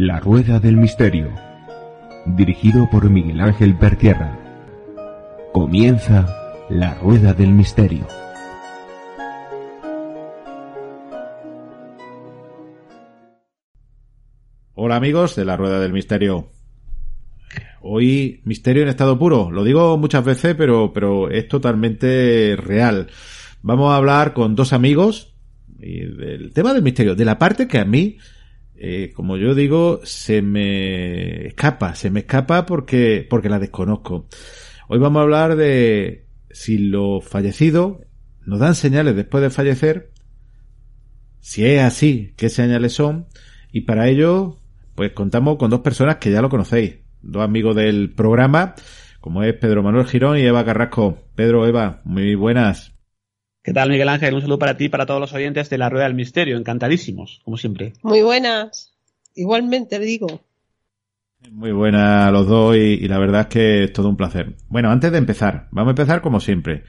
La Rueda del Misterio, dirigido por Miguel Ángel Pertierra. Comienza La Rueda del Misterio. Hola amigos de La Rueda del Misterio. Hoy misterio en estado puro. Lo digo muchas veces, pero, pero es totalmente real. Vamos a hablar con dos amigos del tema del misterio, de la parte que a mí eh, como yo digo, se me escapa, se me escapa porque, porque la desconozco. Hoy vamos a hablar de si los fallecidos nos dan señales después de fallecer, si es así, qué señales son, y para ello, pues contamos con dos personas que ya lo conocéis, dos amigos del programa, como es Pedro Manuel Girón y Eva Carrasco. Pedro, Eva, muy buenas. ¿Qué tal, Miguel Ángel? Un saludo para ti y para todos los oyentes de La Rueda del Misterio. Encantadísimos, como siempre. Muy buenas. Igualmente, digo. Muy buenas a los dos y, la verdad es que es todo un placer. Bueno, antes de empezar, vamos a empezar como siempre.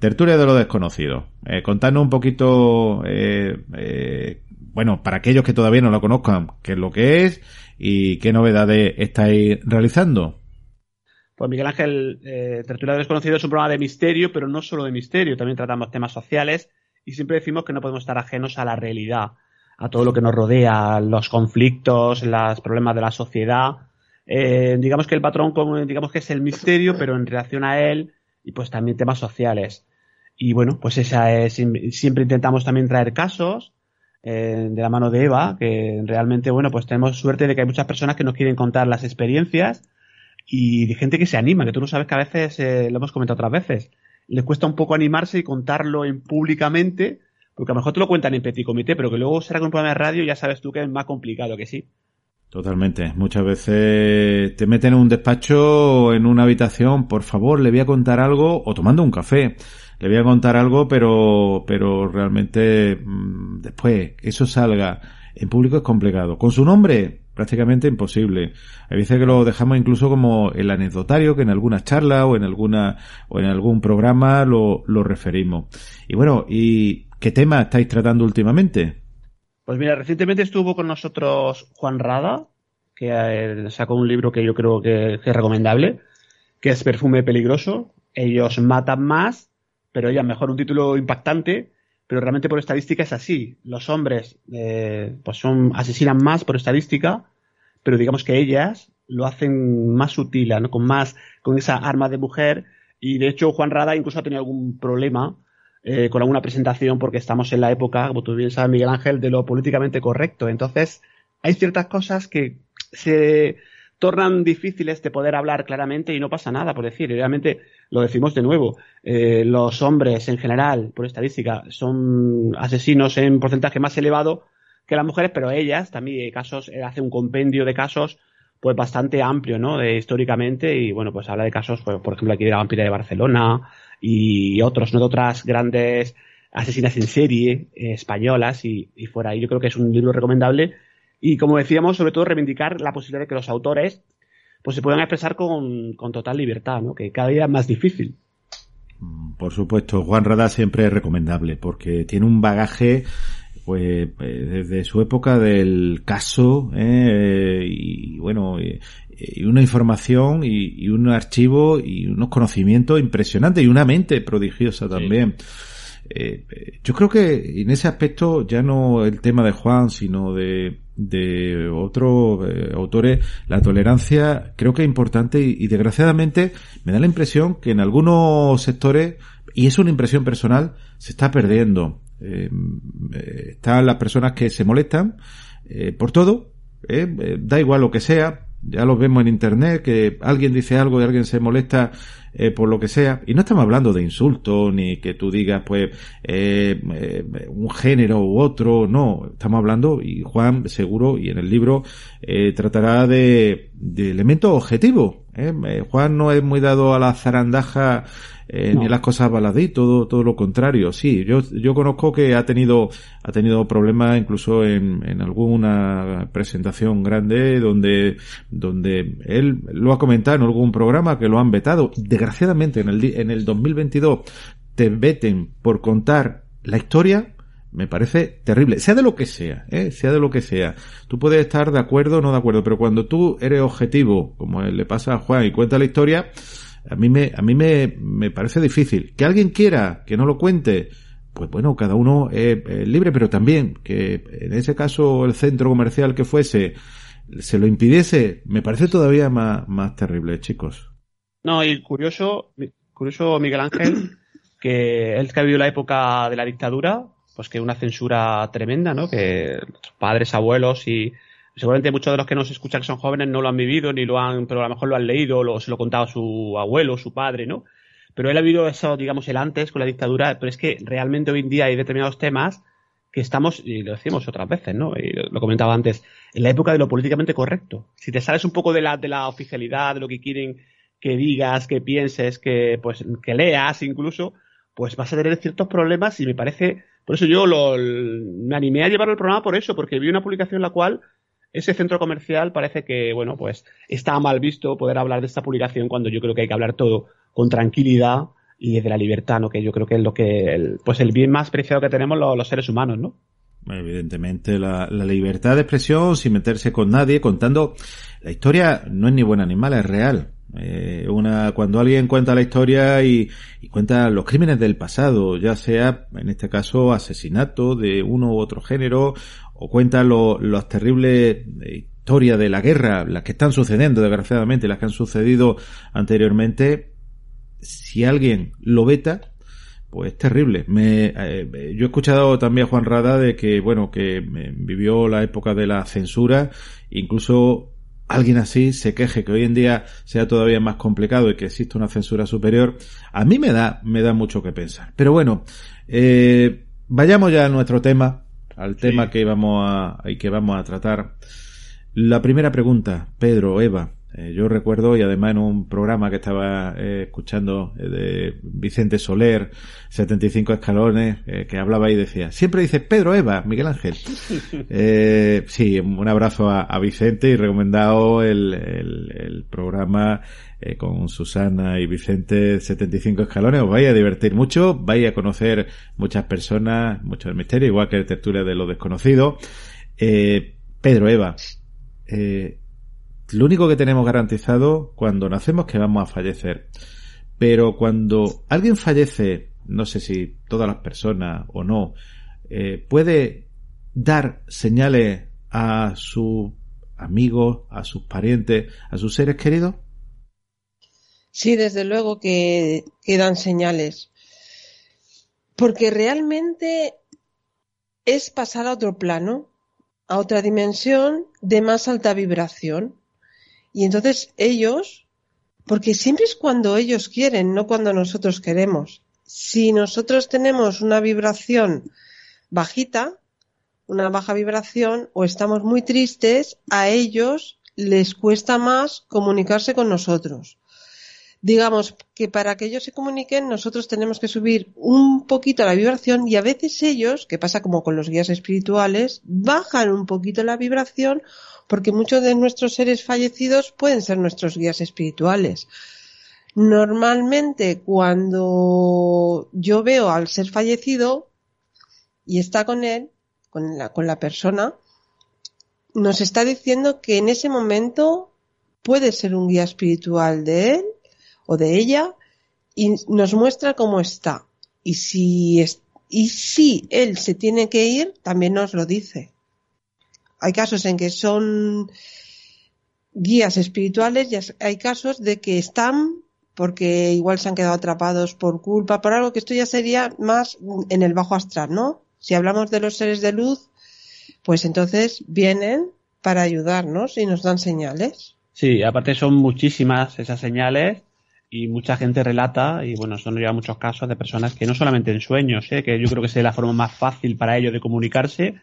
Tertulia de lo desconocido. Eh, contadnos un poquito, eh, eh, bueno, para aquellos que todavía no lo conozcan, qué es lo que es y qué novedades estáis realizando. Pues Miguel Ángel, eh, Tertulia Desconocido es un programa de misterio, pero no solo de misterio, también tratamos temas sociales y siempre decimos que no podemos estar ajenos a la realidad, a todo lo que nos rodea, los conflictos, los problemas de la sociedad. Eh, digamos que el patrón, digamos que es el misterio, pero en relación a él, y pues también temas sociales. Y bueno, pues esa es, siempre intentamos también traer casos eh, de la mano de Eva, que realmente, bueno, pues tenemos suerte de que hay muchas personas que nos quieren contar las experiencias y de gente que se anima, que tú no sabes que a veces, eh, lo hemos comentado otras veces, les cuesta un poco animarse y contarlo en públicamente, porque a lo mejor te lo cuentan en petit comité, pero que luego será con un programa de radio ya sabes tú que es más complicado que sí. Totalmente. Muchas veces te meten en un despacho, en una habitación, por favor, le voy a contar algo, o tomando un café, le voy a contar algo, pero, pero realmente mm, después eso salga en público es complicado. Con su nombre, prácticamente imposible. Hay veces que lo dejamos incluso como el anecdotario, que en alguna charla o en alguna o en algún programa lo, lo referimos. Y bueno, ¿y qué tema estáis tratando últimamente? Pues mira, recientemente estuvo con nosotros Juan Rada, que sacó un libro que yo creo que, es recomendable, que es Perfume Peligroso. Ellos matan más, pero ella mejor un título impactante, pero realmente por estadística es así. Los hombres eh, pues son asesinan más por estadística, pero digamos que ellas lo hacen más sutil, ¿no? con más con esa arma de mujer y de hecho Juan Rada incluso ha tenido algún problema eh, con alguna presentación porque estamos en la época, como tú bien sabes Miguel Ángel, de lo políticamente correcto. Entonces hay ciertas cosas que se tornan difíciles de poder hablar claramente y no pasa nada por decir. realmente lo decimos de nuevo. Eh, los hombres en general, por estadística, son asesinos en porcentaje más elevado que las mujeres, pero ellas también hay casos, eh, hace un compendio de casos pues bastante amplio, ¿no? De, históricamente y bueno, pues habla de casos, pues, por ejemplo, aquí de la vampira de Barcelona y otros, ¿no? De otras grandes asesinas en serie eh, españolas y, y fuera. Y yo creo que es un libro recomendable y como decíamos, sobre todo reivindicar la posibilidad de que los autores pues se puedan expresar con, total libertad, ¿no? que cada día es más difícil. Mm, por supuesto, Juan Rada siempre es recomendable porque tiene un bagaje pues eh, desde su época del caso eh, y bueno y, una información y, un archivo y unos conocimientos impresionantes y una mente prodigiosa también. Eh, yo creo que en ese aspecto ya no el tema de Juan, sino de, de otros eh, autores, la tolerancia creo que es importante y, desgraciadamente me da la impresión que en algunos sectores, y es una impresión personal, se está perdiendo. Eh, están las personas que se molestan por todo, da igual lo que sea, ya lo vemos en internet, que alguien dice algo y alguien se molesta eh, por lo que sea, y no estamos hablando de insultos, ni que tú digas, pues, eh, eh, un género u otro, no, estamos hablando, y Juan seguro, y en el libro, tratará de, de elementos objetivos. Juan no es muy dado a la zarandaja eh, ni las cosas baladí, todo, todo lo contrario. Sí, yo, yo conozco que ha tenido, ha tenido problemas incluso en, en alguna presentación grande donde, donde él lo ha comentado en algún programa que lo han vetado. Desgraciadamente en el, en el 2022 te veten por contar la historia, me parece terrible, sea de lo que sea, ¿eh? sea de lo que sea. Tú puedes estar de acuerdo o no de acuerdo, pero cuando tú eres objetivo, como le pasa a Juan y cuenta la historia, a mí me, a mí me, me parece difícil. Que alguien quiera que no lo cuente, pues bueno, cada uno es, libre, pero también que en ese caso el centro comercial que fuese se lo impidiese, me parece todavía más, más terrible, chicos. No, y curioso, curioso Miguel Ángel, que él que ha vivido la época de la dictadura, pues que una censura tremenda, ¿no? Que padres, abuelos y seguramente muchos de los que nos escuchan que son jóvenes no lo han vivido ni lo han, pero a lo mejor lo han leído o se lo contaba su abuelo, su padre, ¿no? Pero él ha vivido eso, digamos, el antes con la dictadura, pero es que realmente hoy en día hay determinados temas que estamos, y lo decimos otras veces, ¿no? Y lo comentaba antes, en la época de lo políticamente correcto. Si te sales un poco de la, de la oficialidad, de lo que quieren que digas, que pienses, que, pues, que leas incluso, pues vas a tener ciertos problemas y me parece, por eso yo lo, me animé a llevar el programa por eso, porque vi una publicación en la cual ese centro comercial parece que, bueno, pues está mal visto poder hablar de esta publicación cuando yo creo que hay que hablar todo con tranquilidad y desde la libertad, ¿no? Que yo creo que es lo que, el, pues el bien más preciado que tenemos los, seres humanos, ¿no? Evidentemente, la, libertad de expresión sin meterse con nadie, contando la historia no es ni buen animal, es real. Eh, una, cuando alguien cuenta la historia y, cuenta los crímenes del pasado, ya sea, en este caso, asesinato de uno u otro género, o cuenta las terribles historias de la guerra, las que están sucediendo, desgraciadamente, las que han sucedido anteriormente, si alguien lo veta, pues es terrible. Me, eh, yo he escuchado también a Juan Rada de que, bueno, que vivió la época de la censura, incluso alguien así se queje que hoy en día sea todavía más complicado y que existe una censura superior, a mí me da, me da mucho que pensar. Pero bueno, eh, vayamos ya a nuestro tema, al tema que vamos a, que vamos a tratar. La primera pregunta, Pedro, Eva, eh, yo recuerdo, y además en un programa que estaba eh, escuchando eh, de Vicente Soler, 75 escalones, que hablaba y decía, siempre dice Pedro, Eva, Miguel Ángel. sí, un abrazo a, Vicente y recomendado el, el programa con Susana y Vicente, 75 escalones. Os vais a divertir mucho, vais a conocer muchas personas, mucho del misterio, igual que el tertulia de lo desconocido. Pedro, Eva, eh, lo único que tenemos garantizado cuando nacemos es que vamos a fallecer. Pero cuando alguien fallece, no sé si todas las personas o no, eh, puede dar señales a sus amigos, a sus parientes, a sus seres queridos? Sí, desde luego que, que dan señales. Porque realmente es pasar a otro plano, a otra dimensión de más alta vibración. Y entonces ellos, porque siempre es cuando ellos quieren, no cuando nosotros queremos. Si nosotros tenemos una vibración bajita, una baja vibración, o estamos muy tristes, a ellos les cuesta más comunicarse con nosotros. Digamos que para que ellos se comuniquen nosotros tenemos que subir un poquito la vibración y a veces ellos, que pasa como con los guías espirituales, bajan un poquito la vibración porque muchos de nuestros seres fallecidos pueden ser nuestros guías espirituales. Normalmente cuando yo veo al ser fallecido y está con él, con la, persona, nos está diciendo que en ese momento puede ser un guía espiritual de él o de ella y nos muestra cómo está. Y si, y si él se tiene que ir, también nos lo dice hay casos en que son guías espirituales y hay casos de que están porque igual se han quedado atrapados por culpa, por algo que esto ya sería más en el bajo astral, ¿no? Si hablamos de los seres de luz, pues entonces vienen para ayudarnos y nos dan señales. Sí, aparte son muchísimas esas señales y mucha gente relata, y bueno, eso nos lleva a muchos casos de personas que no solamente en sueños, ¿eh? que yo creo que es la forma más fácil para ellos de comunicarse,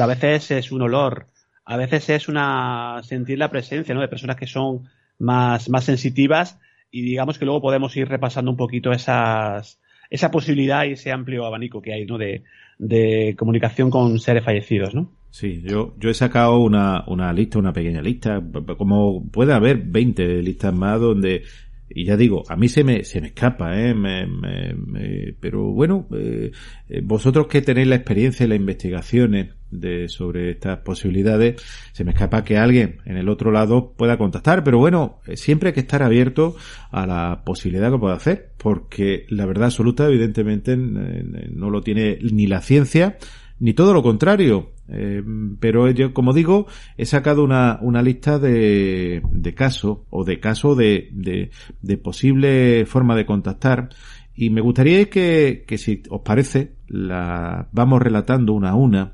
a veces es un olor, a veces es una sentir la presencia. De personas que son más, más sensitivas y digamos que luego podemos ir repasando un poquito esas, esa posibilidad y ese amplio abanico que hay, ¿no? De, de comunicación con seres fallecidos, ¿no? Sí, yo, yo he sacado una, una lista, una pequeña lista, como puede haber 20 listas más donde y ya digo, a mí se me, se me escapa, ¿eh? Me, me, pero bueno, eh, eh, vosotros que tenéis la experiencia y las investigaciones de, sobre estas posibilidades, se me escapa que alguien en el otro lado pueda contactar, pero bueno, eh, siempre hay que estar abierto a la posibilidad que pueda hacer, porque la verdad absoluta evidentemente no lo tiene ni la ciencia, ni todo lo contrario. Eh, pero yo, como digo, he sacado una, una lista de, de casos o de casos de, de, de, posible forma de contactar y me gustaría que, que si os parece, la vamos relatando una a una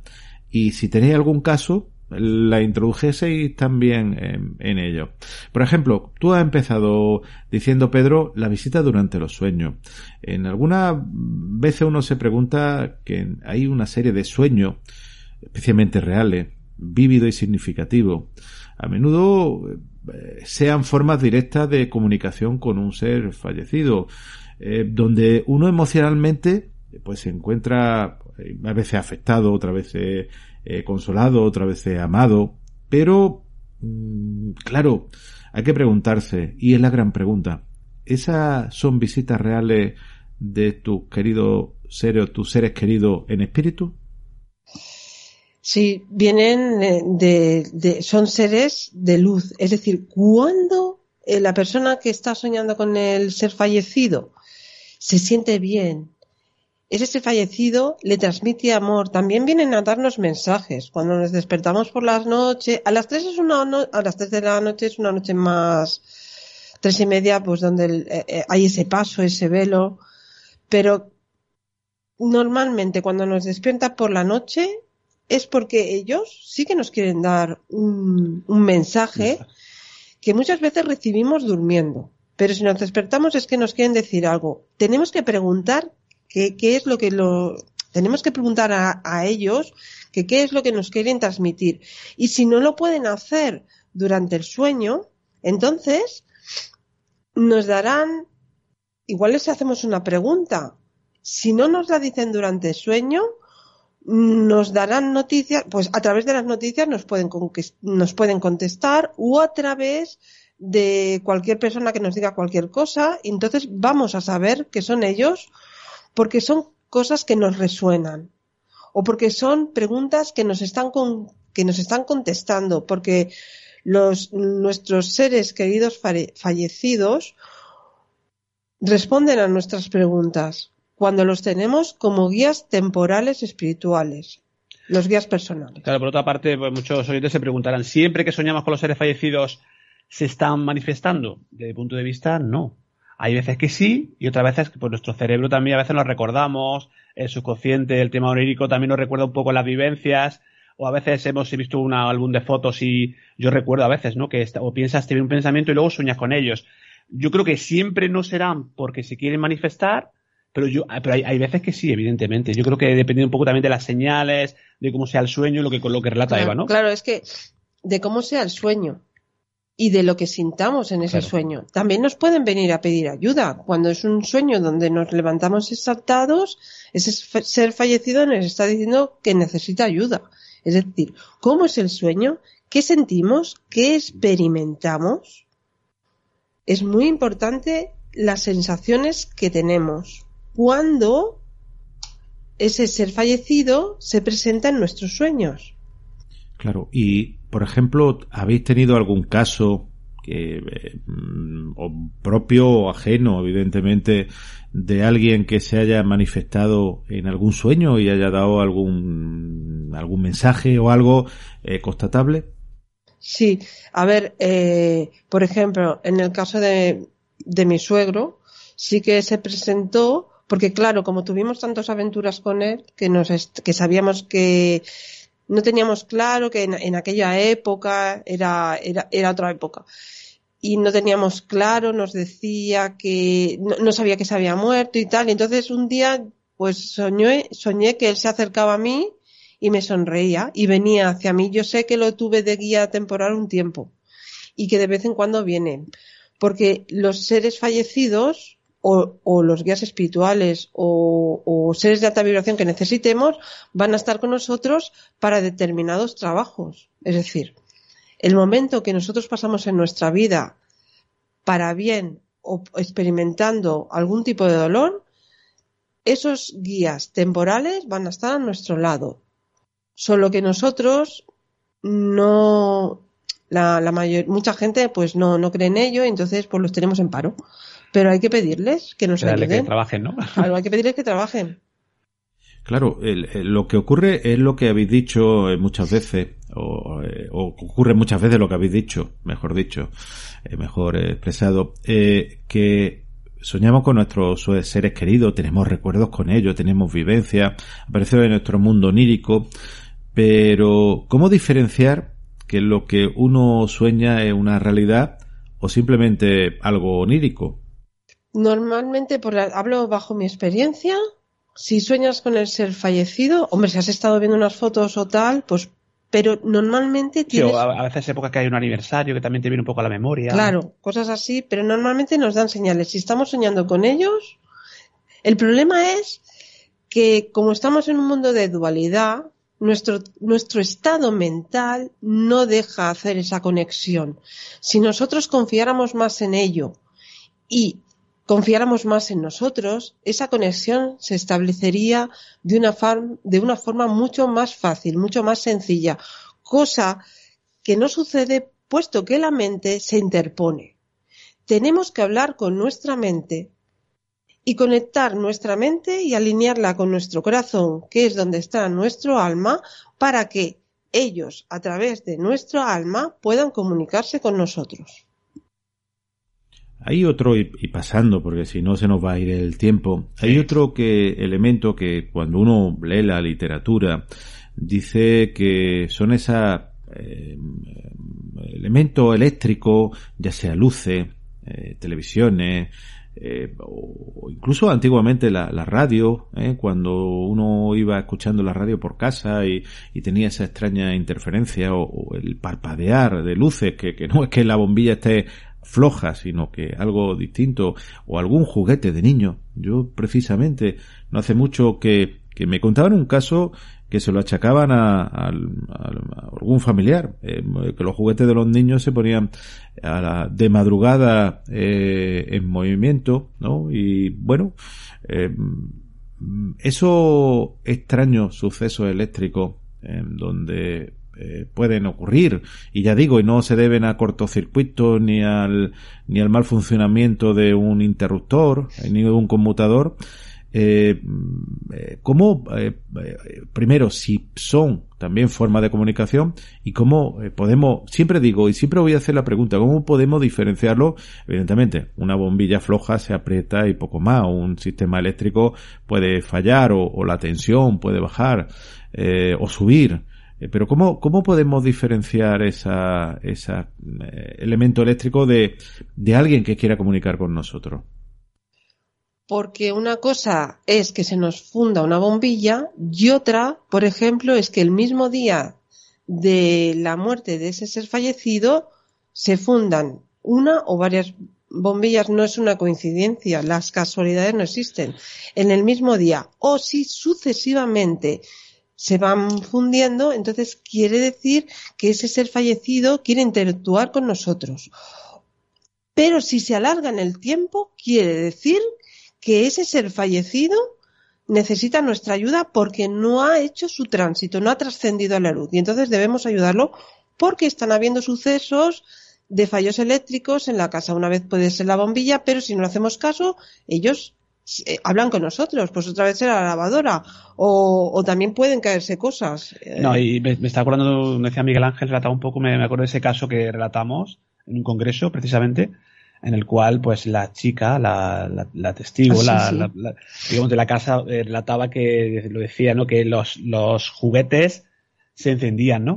y si tenéis algún caso, la introdujeseis también en, ello. Por ejemplo, tú has empezado diciendo, Pedro, la visita durante los sueños. En algunas veces uno se pregunta que hay una serie de sueños, especialmente reales, vívidos y significativos. A menudo eh, sean formas directas de comunicación con un ser fallecido, eh, donde uno emocionalmente pues se encuentra a veces afectado, otra vez eh, consolado, otra vez amado, pero, mm, claro, hay que preguntarse, y es la gran pregunta, ¿esas son visitas reales de tus queridos seres, tus seres queridos en espíritu? Sí, vienen de, de, son seres de luz. Es decir, cuando eh, la persona que está soñando con el ser fallecido se siente bien, ese fallecido le transmite amor. También vienen a darnos mensajes. Cuando nos despertamos por las noches, a las tres es una a las tres de la noche es una noche más tres y media, pues donde eh, eh, hay ese paso, ese velo. Pero normalmente cuando nos despierta por la noche es porque ellos sí que nos quieren dar un, un mensaje que muchas veces recibimos durmiendo. Pero si nos despertamos es que nos quieren decir algo. Tenemos que preguntar ¿Qué, es lo que lo tenemos que preguntar a, ellos que qué es lo que nos quieren transmitir? Y si no lo pueden hacer durante el sueño, entonces nos darán, igual les hacemos una pregunta. Si no nos la dicen durante el sueño, nos darán noticias, pues a través de las noticias nos pueden, nos pueden contestar o a través de cualquier persona que nos diga cualquier cosa, entonces vamos a saber que son ellos porque son cosas que nos resuenan o porque son preguntas que nos están que nos están contestando porque nuestros seres queridos fallecidos responden a nuestras preguntas cuando los tenemos como guías temporales espirituales los guías personales. Claro, por otra parte, pues, muchos oyentes se preguntarán, ¿siempre que soñamos con los seres fallecidos se están manifestando? Desde el punto de vista, no. Hay veces que sí y otras veces que pues nuestro cerebro también a veces nos recordamos, el subconsciente, el tema onírico también nos recuerda un poco las vivencias o a veces hemos visto un álbum de fotos y yo recuerdo a veces, ¿no? Que o piensas, te un pensamiento y luego sueñas con ellos. Yo creo que siempre no serán porque se quieren manifestar, pero yo, pero hay, hay, veces que sí, evidentemente. Yo creo que depende un poco también de las señales, de cómo sea el sueño, lo que, lo que relata Eva, ¿no? Claro, es que de cómo sea el sueño y de lo que sintamos en ese sueño. También nos pueden venir a pedir ayuda. Cuando es un sueño donde nos levantamos exaltados, ese ser fallecido nos está diciendo que necesita ayuda. Es decir, ¿cómo es el sueño? ¿Qué sentimos? ¿Qué experimentamos? Es muy importante las sensaciones que tenemos cuando ese ser fallecido se presenta en nuestros sueños. Claro, y por ejemplo, ¿habéis tenido algún caso que, eh, propio o ajeno, evidentemente, de alguien que se haya manifestado en algún sueño y haya dado algún, algún mensaje o algo eh, constatable? Sí, a ver, eh, por ejemplo, en el caso de, de mi suegro, sí que se presentó, porque claro, como tuvimos tantas aventuras con él, que nos, que sabíamos que no teníamos claro que en, aquella época era, era, era, otra época. y no teníamos claro, nos decía que no, sabía que se había muerto y tal. Entonces un día, pues soñé, soñé que él se acercaba a mí y me sonreía y venía hacia mí. Yo sé que lo tuve de guía temporal un tiempo y que de vez en cuando viene. Porque los seres fallecidos o, los guías espirituales o, o, seres de alta vibración que necesitemos van a estar con nosotros para determinados trabajos. Es decir, el momento que nosotros pasamos en nuestra vida para bien o experimentando algún tipo de dolor, esos guías temporales van a estar a nuestro lado. Solo que nosotros no, la, la mayor, mucha gente pues no, no cree en ello, entonces pues los tenemos en paro. Pero hay que pedirles que nos ayuden. que trabajen, ¿no? Claro, hay que pedirles que trabajen. Claro, lo que ocurre es lo que habéis dicho eh, muchas veces, o, eh, ocurre muchas veces lo que habéis dicho, mejor dicho, eh, mejor expresado, que soñamos con nuestros seres queridos, tenemos recuerdos con ellos, tenemos vivencias, aparece en nuestro mundo onírico, pero ¿cómo diferenciar que lo que uno sueña es una realidad o simplemente algo onírico? Normalmente, por hablo bajo mi experiencia, si sueñas con el ser fallecido, hombre, si has estado viendo unas fotos o tal, pues, pero normalmente tienes... Sí, a veces época que hay un aniversario que también te viene un poco a la memoria. Claro, cosas así, pero normalmente nos dan señales. Si estamos soñando con ellos, el problema es que como estamos en un mundo de dualidad, nuestro, nuestro estado mental no deja hacer esa conexión. Si nosotros confiáramos más en ello y confiáramos más en nosotros, esa conexión se establecería de una, forma mucho más fácil, mucho más sencilla, cosa que no sucede puesto que la mente se interpone. Tenemos que hablar con nuestra mente y conectar nuestra mente y alinearla con nuestro corazón, que es donde está nuestro alma, para que ellos, a través de nuestro alma, puedan comunicarse con nosotros. Hay otro, y, pasando, porque si no se nos va a ir el tiempo, hay otro que, elemento que cuando uno lee la literatura, dice que son esos eh, elementos eléctricos, ya sea luces, eh, televisiones, eh, o incluso antiguamente la, radio, eh, cuando uno iba escuchando la radio por casa y, tenía esa extraña interferencia o, el parpadear de luces, que, que, no es que la bombilla esté floja, sino que algo distinto, o algún juguete de niño. Yo precisamente no hace mucho que, que me contaban un caso que se lo achacaban a, algún familiar, eh, que los juguetes de los niños se ponían de madrugada eh, en movimiento, ¿no? Y bueno, eh, esos extraños sucesos eléctricos donde eh, pueden ocurrir. Y ya digo y no se deben a cortocircuitos ni al ni al mal funcionamiento de un interruptor ni de un conmutador. Eh, eh cómo eh, primero si son también formas de comunicación y cómo podemos siempre digo y siempre voy a hacer la pregunta cómo podemos diferenciarlo evidentemente una bombilla floja se aprieta y poco más un sistema eléctrico puede fallar o, o la tensión puede bajar o subir. eh, pero ¿cómo, cómo podemos diferenciar ese eh, elemento eléctrico de, de alguien que quiera comunicar con nosotros? Porque una cosa es que se nos funda una bombilla y otra, por ejemplo, es que el mismo día de la muerte de ese ser fallecido se fundan una o varias bombillas. No es una coincidencia, las casualidades no existen. En el mismo día o si sucesivamente se van fundiendo, entonces quiere decir que ese ser fallecido quiere interactuar con nosotros. Pero si se alarga en el tiempo, quiere decir que ese ser fallecido necesita nuestra ayuda porque no ha hecho su tránsito, no ha trascendido a la luz. Y entonces debemos ayudarlo porque están habiendo sucesos de fallos eléctricos en la casa. Una vez puede ser la bombilla, pero si no hacemos caso, ellos eh, hablan con nosotros, pues otra vez será la lavadora, o, también pueden caerse cosas. Eh. No, y me, está acordando, me decía Miguel Ángel, relataba un poco, me, acuerdo de ese caso que relatamos en un congreso, precisamente, en el cual, pues, la chica, la, la, testigo, ah, la, digamos, de la casa, eh, relataba que, lo decía, ¿no? Que los, los juguetes se encendían, ¿no?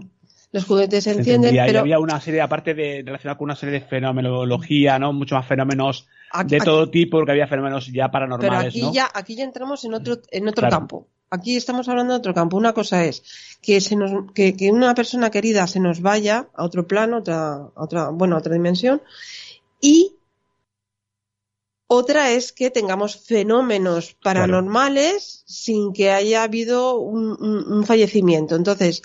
los juguetes se encienden, y pero había una serie, aparte de relacionada con una serie de fenomenología, ¿no? Mucho más fenómenos aquí, de aquí- todo tipo, porque había fenómenos ya pero paranormales, aquí ¿no? ya aquí ya entramos en otro en otro Claro. campo. Aquí estamos hablando de otro campo. Una cosa es que se nos que, que una persona querida se nos vaya a otro plano, otra a otra bueno, a otra dimensión y otra es que tengamos fenómenos paranormales sin que haya habido un, un- un fallecimiento. Entonces,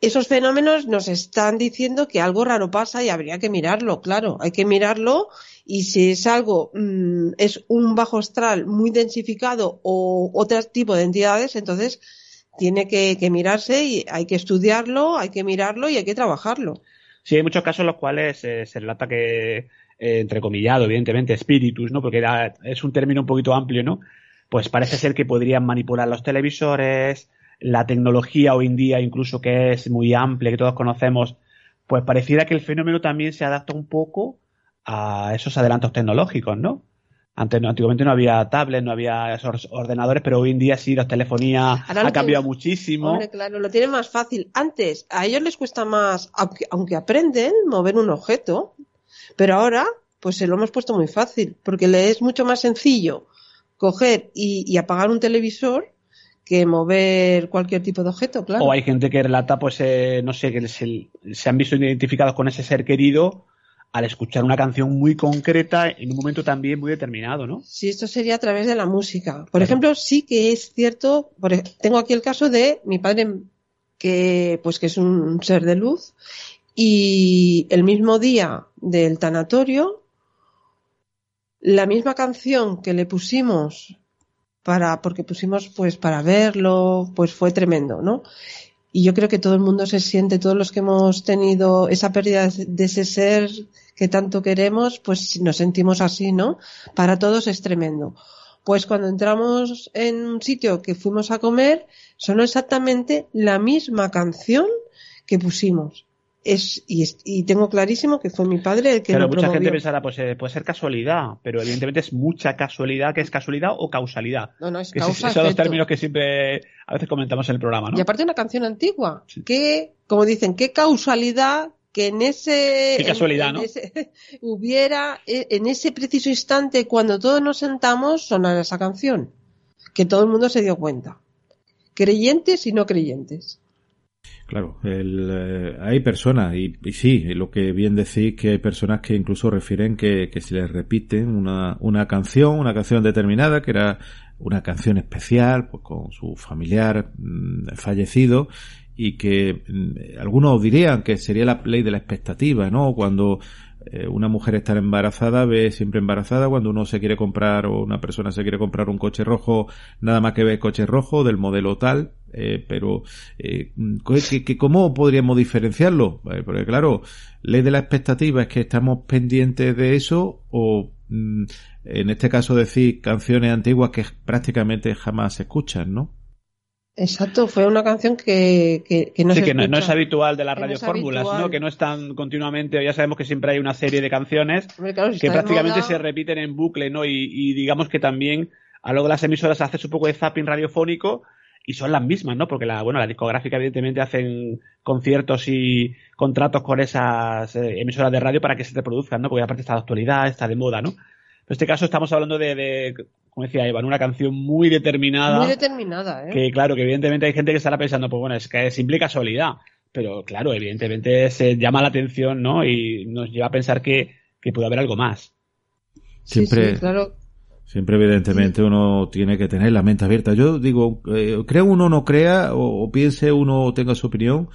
esos fenómenos nos están diciendo que algo raro pasa y habría que mirarlo, claro, hay que mirarlo y si es algo, mm, es un bajo astral muy densificado o otro tipo de entidades, entonces tiene que, mirarse y hay que estudiarlo, hay que mirarlo y hay que trabajarlo. Sí, hay muchos casos en los cuales eh, se relata que, eh, entrecomillado, evidentemente, espíritus, ¿no? Porque es un término un poquito amplio, ¿no? Pues parece ser que podrían manipular los televisores, la tecnología hoy en día, incluso que es muy amplia, que todos conocemos, pues pareciera que el fenómeno también se adapta un poco a esos adelantos tecnológicos, ¿no? Antes, no- antiguamente no había tablets, no había esos ordenadores, pero hoy en día sí, la telefonía Ahora ha cambiado tienen- muchísimo. Hombre, claro, lo tienen más fácil. Antes, a ellos les cuesta más, aunque, aunque aprenden, mover un objeto, pero ahora, pues se lo hemos puesto muy fácil, porque le es mucho más sencillo coger y, y apagar un televisor que mover cualquier tipo de objeto, claro. O hay gente que relata, pues, eh, no sé, que se, se han visto identificados con ese ser querido al escuchar una canción muy concreta en un momento también muy determinado, ¿no? Si esto sería a través de la música. Por ejemplo, sí que es cierto, por tengo aquí el caso de mi padre, que pues que es un ser de luz, y el mismo día del tanatorio, la misma canción que le pusimos para, porque pusimos pues para verlo, pues fue tremendo, ¿no? Y yo creo que todo el mundo se siente, todos los que hemos tenido esa pérdida de ese ser que tanto queremos, pues nos sentimos así, ¿no? Para todos es tremendo. Pues cuando entramos en un sitio que fuimos a comer, sonó exactamente la misma canción que pusimos. Es, y, es- y tengo clarísimo que fue mi padre el que Pero lo mucha promovió. gente pensará, pues eh, puede ser casualidad, pero evidentemente es mucha casualidad, que es casualidad o causalidad. No, no, es Que es- causa esos dos efecto. términos que siempre a veces comentamos en el programa, ¿no? Y aparte una canción antigua, Sí. que, como dicen, qué causalidad que en ese... Qué casualidad, en- ¿no? en ese- hubiera, eh, en ese preciso instante, cuando todos nos sentamos, sonara esa canción. Que todo el mundo se dio cuenta. Creyentes y no creyentes. Claro, el, eh, hay personas, y, y sí, lo que bien decís, que hay personas que incluso refieren que, que se les repiten una, una canción, una canción determinada, que era una canción especial, pues con su familiar mm, fallecido, y que mm, algunos dirían que sería la ley de la expectativa, ¿no? Cuando eh, una mujer está embarazada, ve siempre embarazada, cuando uno se quiere comprar o una persona se quiere comprar un coche rojo, nada más que ve coche rojo del modelo tal, eh, pero eh, ¿qué- qué- ¿cómo podríamos diferenciarlo? Eh, porque claro, ley de la expectativa es que estamos pendientes de eso o mm, en este caso decir canciones antiguas que prácticamente jamás se escuchan, ¿no? Exacto, fue una canción que, que, que no sí, se que no, no es habitual de las no radiofórmulas, ¿no? Que no están continuamente, ya sabemos que siempre hay una serie de canciones Hombre, claro, si que prácticamente moda- se repiten en bucle, ¿no? Y, y digamos que también a lo de las emisoras haces un poco de zapping radiofónico y son las mismas, ¿no? Porque la, bueno, la discográfica evidentemente hacen conciertos y contratos con esas eh, emisoras de radio para que se reproduzcan, ¿no? Porque aparte está de actualidad, está de moda, ¿no? En este caso estamos hablando de, de como decía Eva, ¿no? una canción muy determinada. Muy determinada, ¿eh? que claro, que evidentemente hay gente que estará pensando, pues bueno, es que es simple casualidad. Pero claro, evidentemente se llama la atención, ¿no? Y nos lleva a pensar que, que puede haber algo más. Siempre, sí, claro. Siempre, evidentemente, uno tiene que tener la mente abierta. Yo digo, eh, crea uno o no crea, o, o piense uno o tenga su opinión,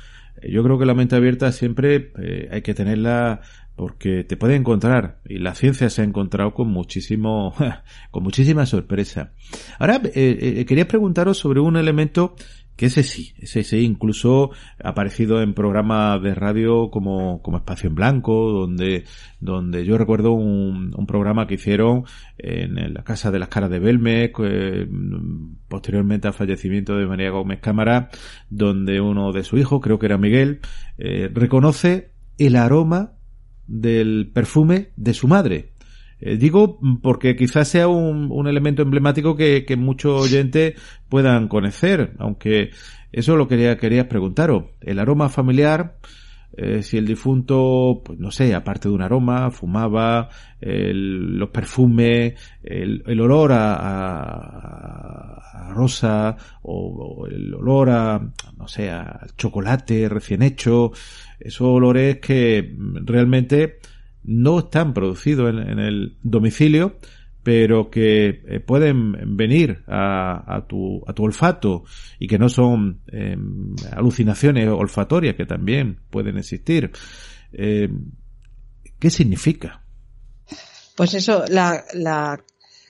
yo creo que la mente abierta siempre eh, hay que tenerla porque te puede encontrar, y la ciencia se ha encontrado con muchísimo, con muchísima sorpresa. Ahora, eh, eh, quería preguntaros sobre un elemento que ese sí, ese sí, incluso ha aparecido en programas de radio como, como Espacio en Blanco, donde, donde yo recuerdo un, programa que hicieron en, la Casa de las Caras de Belmez, eh, posteriormente al fallecimiento de María Gómez Cámara, donde uno de su hijos, creo que era Miguel, eh, reconoce el aroma del perfume de su madre. Eh, digo porque quizás sea un, elemento emblemático que, muchos oyentes puedan conocer, aunque eso lo quería, quería preguntaros. El aroma familiar, eh, si el difunto, pues no sé, aparte de un aroma, fumaba, el, los perfumes, el, el olor a, a, a rosa o, o, el olor a, no sé, a chocolate recién hecho, esos olores que realmente no están producidos en, el domicilio, pero que eh, pueden venir a, a, tu, a tu olfato y que no son eh, alucinaciones olfatorias que también pueden existir. Eh, ¿Qué significa? Pues eso, la, la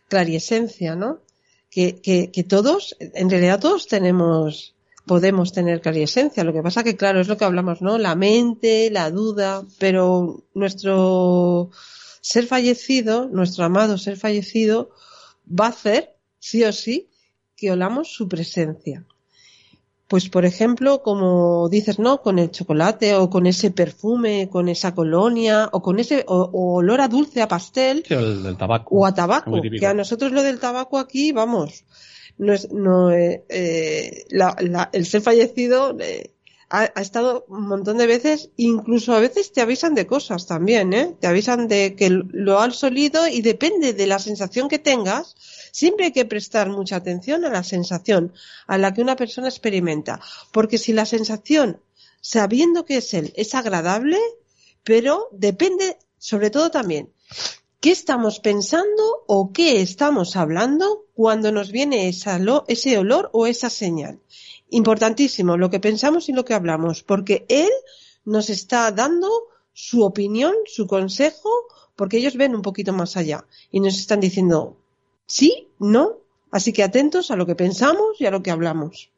clariesencia, ¿no? Que, que todos, en realidad todos tenemos podemos tener clariesencia. Lo que pasa que, claro, es lo que hablamos, ¿no? La mente, la duda, pero nuestro ser fallecido, nuestro amado ser fallecido, va a hacer, sí o sí, que olamos su presencia. Pues, por ejemplo, como dices, ¿no? Con el chocolate o con ese perfume, con esa colonia o con ese o, o olor a dulce, a pastel. Sí, el, el tabaco. O a tabaco. Que a nosotros lo del tabaco aquí, vamos, no es, no, eh, eh, la, la, el ser fallecido eh, ha, estado un montón de veces, incluso a veces te avisan de cosas también, ¿eh? Te avisan de que lo has olido y depende de la sensación que tengas, siempre hay que prestar mucha atención a la sensación a la que una persona experimenta, porque si la sensación, sabiendo que es él, es agradable, pero depende sobre todo también qué estamos pensando o qué estamos hablando cuando nos viene ese olor o esa señal. Importantísimo lo que pensamos y lo que hablamos, porque él nos está dando su opinión, su consejo, porque ellos ven un poquito más allá y nos están diciendo sí, no. Así que atentos a lo que pensamos y a lo que hablamos.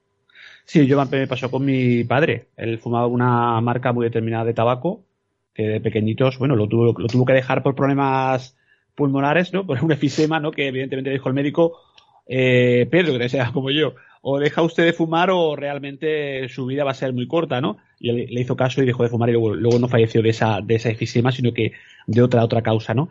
Sí, yo me pasó con mi padre. Él fumaba una marca muy determinada de tabaco que de pequeñitos, bueno, lo tuvo, lo tuvo que dejar por problemas pulmonares, ¿no? Por un efisema, ¿no? Que evidentemente dijo el médico, eh, Pedro, que sea como yo, o deja usted de fumar o realmente su vida va a ser muy corta, ¿no? Y él le hizo caso y dejó de fumar y luego, luego no falleció de esa, de esa efisema, sino que de otra, otra causa, ¿no?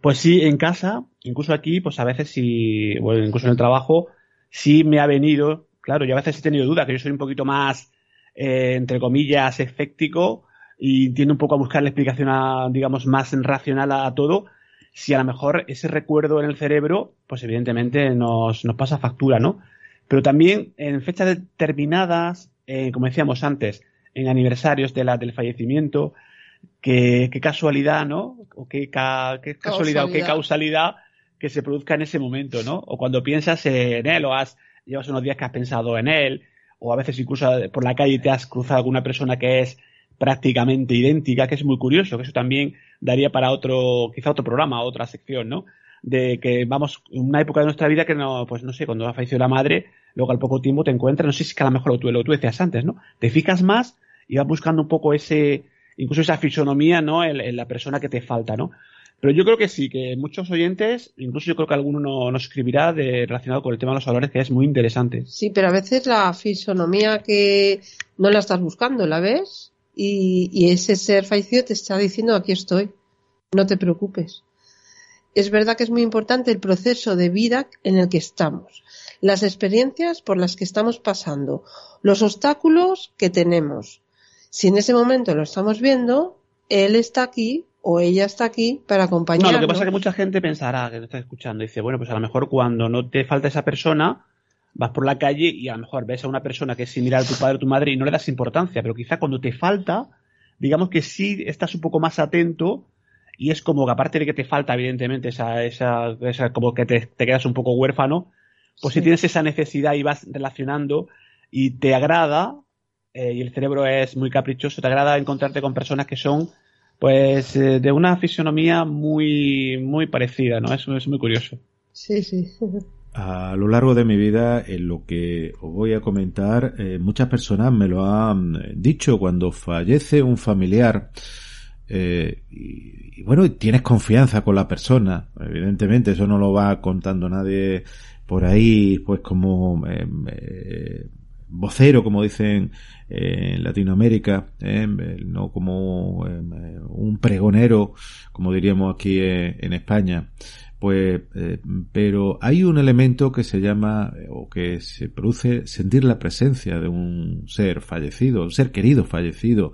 Pues sí, en casa, incluso aquí, pues a veces sí, bueno, incluso en el trabajo, sí me ha venido, claro, yo a veces he tenido dudas, que yo soy un poquito más, eh, entre comillas, escéptico y tiendo un poco a buscar la explicación, a, digamos, más racional a, a todo, si a lo mejor ese recuerdo en el cerebro, pues evidentemente nos, nos pasa factura, ¿no? Pero también en fechas determinadas, eh, como decíamos antes, en aniversarios de la, del fallecimiento, qué, qué casualidad, ¿no? O qué, ca, qué casualidad, causalidad. o qué causalidad que se produzca en ese momento, ¿no? O cuando piensas en él, o has, llevas unos días que has pensado en él, o a veces incluso por la calle te has cruzado con una persona que es prácticamente idéntica, que es muy curioso, que eso también daría para otro, quizá otro programa, otra sección, ¿no? De que vamos, una época de nuestra vida que no, pues no sé, cuando ha fallecido la madre, luego al poco tiempo te encuentras, no sé si es que a lo mejor lo tú, lo tú decías antes, ¿no? Te fijas más y vas buscando un poco ese, incluso esa fisonomía, ¿no? En, la persona que te falta, ¿no? Pero yo creo que sí, que muchos oyentes, incluso yo creo que alguno nos no escribirá de, relacionado con el tema de los olores, que es muy interesante. Sí, pero a veces la fisonomía que no la estás buscando, ¿la ves? Y, y, ese ser fallecido te está diciendo aquí estoy, no te preocupes. Es verdad que es muy importante el proceso de vida en el que estamos, las experiencias por las que estamos pasando, los obstáculos que tenemos. Si en ese momento lo estamos viendo, él está aquí o ella está aquí para acompañarnos. No, lo que pasa es que mucha gente pensará que te está escuchando y dice, bueno, pues a lo mejor cuando no te falta esa persona, vas por la calle y a lo mejor ves a una persona que es similar a tu padre o tu madre y no le das importancia, pero quizá cuando te falta, digamos que sí estás un poco más atento y es como que aparte de que te falta evidentemente esa, esa, esa como que te, te, quedas un poco huérfano, pues sí. si tienes esa necesidad y vas relacionando y te agrada, eh, y el cerebro es muy caprichoso, te agrada encontrarte con personas que son pues eh, de una fisionomía muy muy parecida, ¿no? Eso es muy curioso. Sí, sí. a lo largo de mi vida, en lo que os voy a comentar, eh, muchas personas me lo han dicho cuando fallece un familiar. Eh, y, bueno, tienes confianza con la persona, evidentemente, eso no lo va contando nadie por ahí, pues como eh, vocero, como dicen en Latinoamérica, no como un pregonero, como diríamos aquí en España pues pero hay un elemento que se llama o que se produce sentir la presencia de un ser fallecido un ser querido fallecido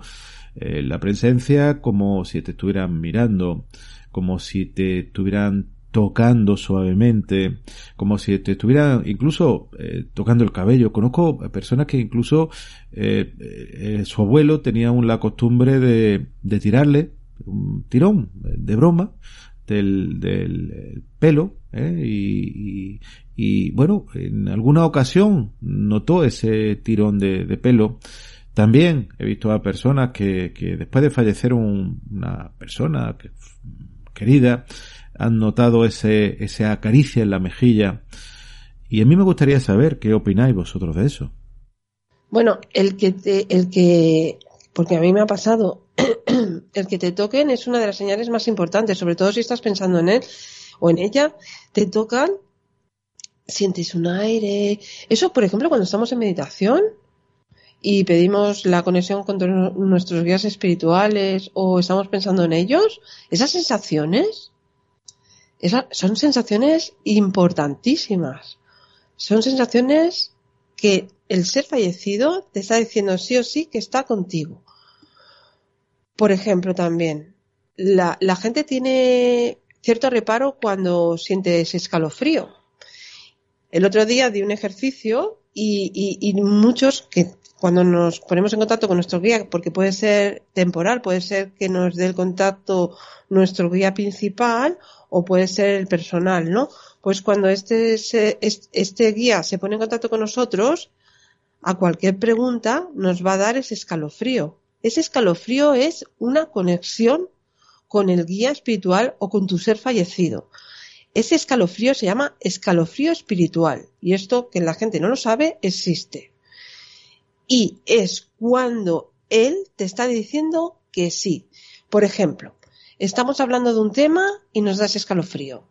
la presencia como si te estuvieran mirando como si te estuvieran tocando suavemente, como si te estuvieran incluso eh, tocando el cabello. Conozco personas que incluso eh, eh, su abuelo tenía la costumbre de, de tirarle un tirón de broma del, del pelo y, y, bueno, en alguna ocasión notó ese tirón de, de pelo. También he visto a personas que, que después de fallecer una persona que querida, han notado ese, esa caricia en la mejilla. Y a mí me gustaría saber qué opináis vosotros de eso. Bueno, el que te, el que, porque a mí me ha pasado, el que te toquen es una de las señales más importantes, sobre todo si estás pensando en él o en ella, te tocan, sientes un aire. Eso, por ejemplo, cuando estamos en meditación y pedimos la conexión con nuestros guías espirituales o estamos pensando en ellos, esas sensaciones son sensaciones importantísimas. Son sensaciones que el ser fallecido te está diciendo sí o sí que está contigo. Por ejemplo, también, la, gente tiene cierto reparo cuando siente ese escalofrío. El otro día di un ejercicio y, muchos que cuando nos ponemos en contacto con nuestro guía, porque puede ser temporal, puede ser que nos dé el contacto nuestro guía principal o puede ser el personal, ¿no? Pues cuando este, este guía se pone en contacto con nosotros, a cualquier pregunta nos va a dar ese escalofrío. Ese escalofrío es una conexión con el guía espiritual o con tu ser fallecido. Ese escalofrío se llama escalofrío espiritual y esto que la gente no lo sabe existe. Y es cuando él te está diciendo que sí. Por ejemplo, Estamos hablando de un tema y nos das escalofrío.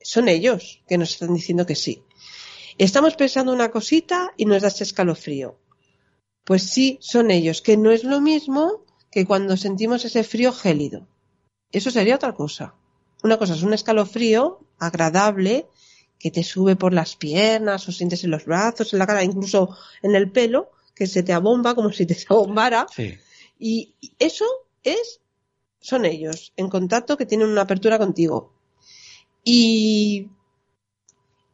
Son ellos que nos están diciendo que sí. Estamos pensando una cosita y nos das escalofrío. Pues sí, son ellos, que no es lo mismo que cuando sentimos ese frío gélido. Eso sería otra cosa. Una cosa es un escalofrío agradable que te sube por las piernas o sientes en los brazos, en la cara, incluso en el pelo, que se te abomba como si te abombara. Sí. Y eso es son ellos en contacto que tienen una apertura contigo. Y,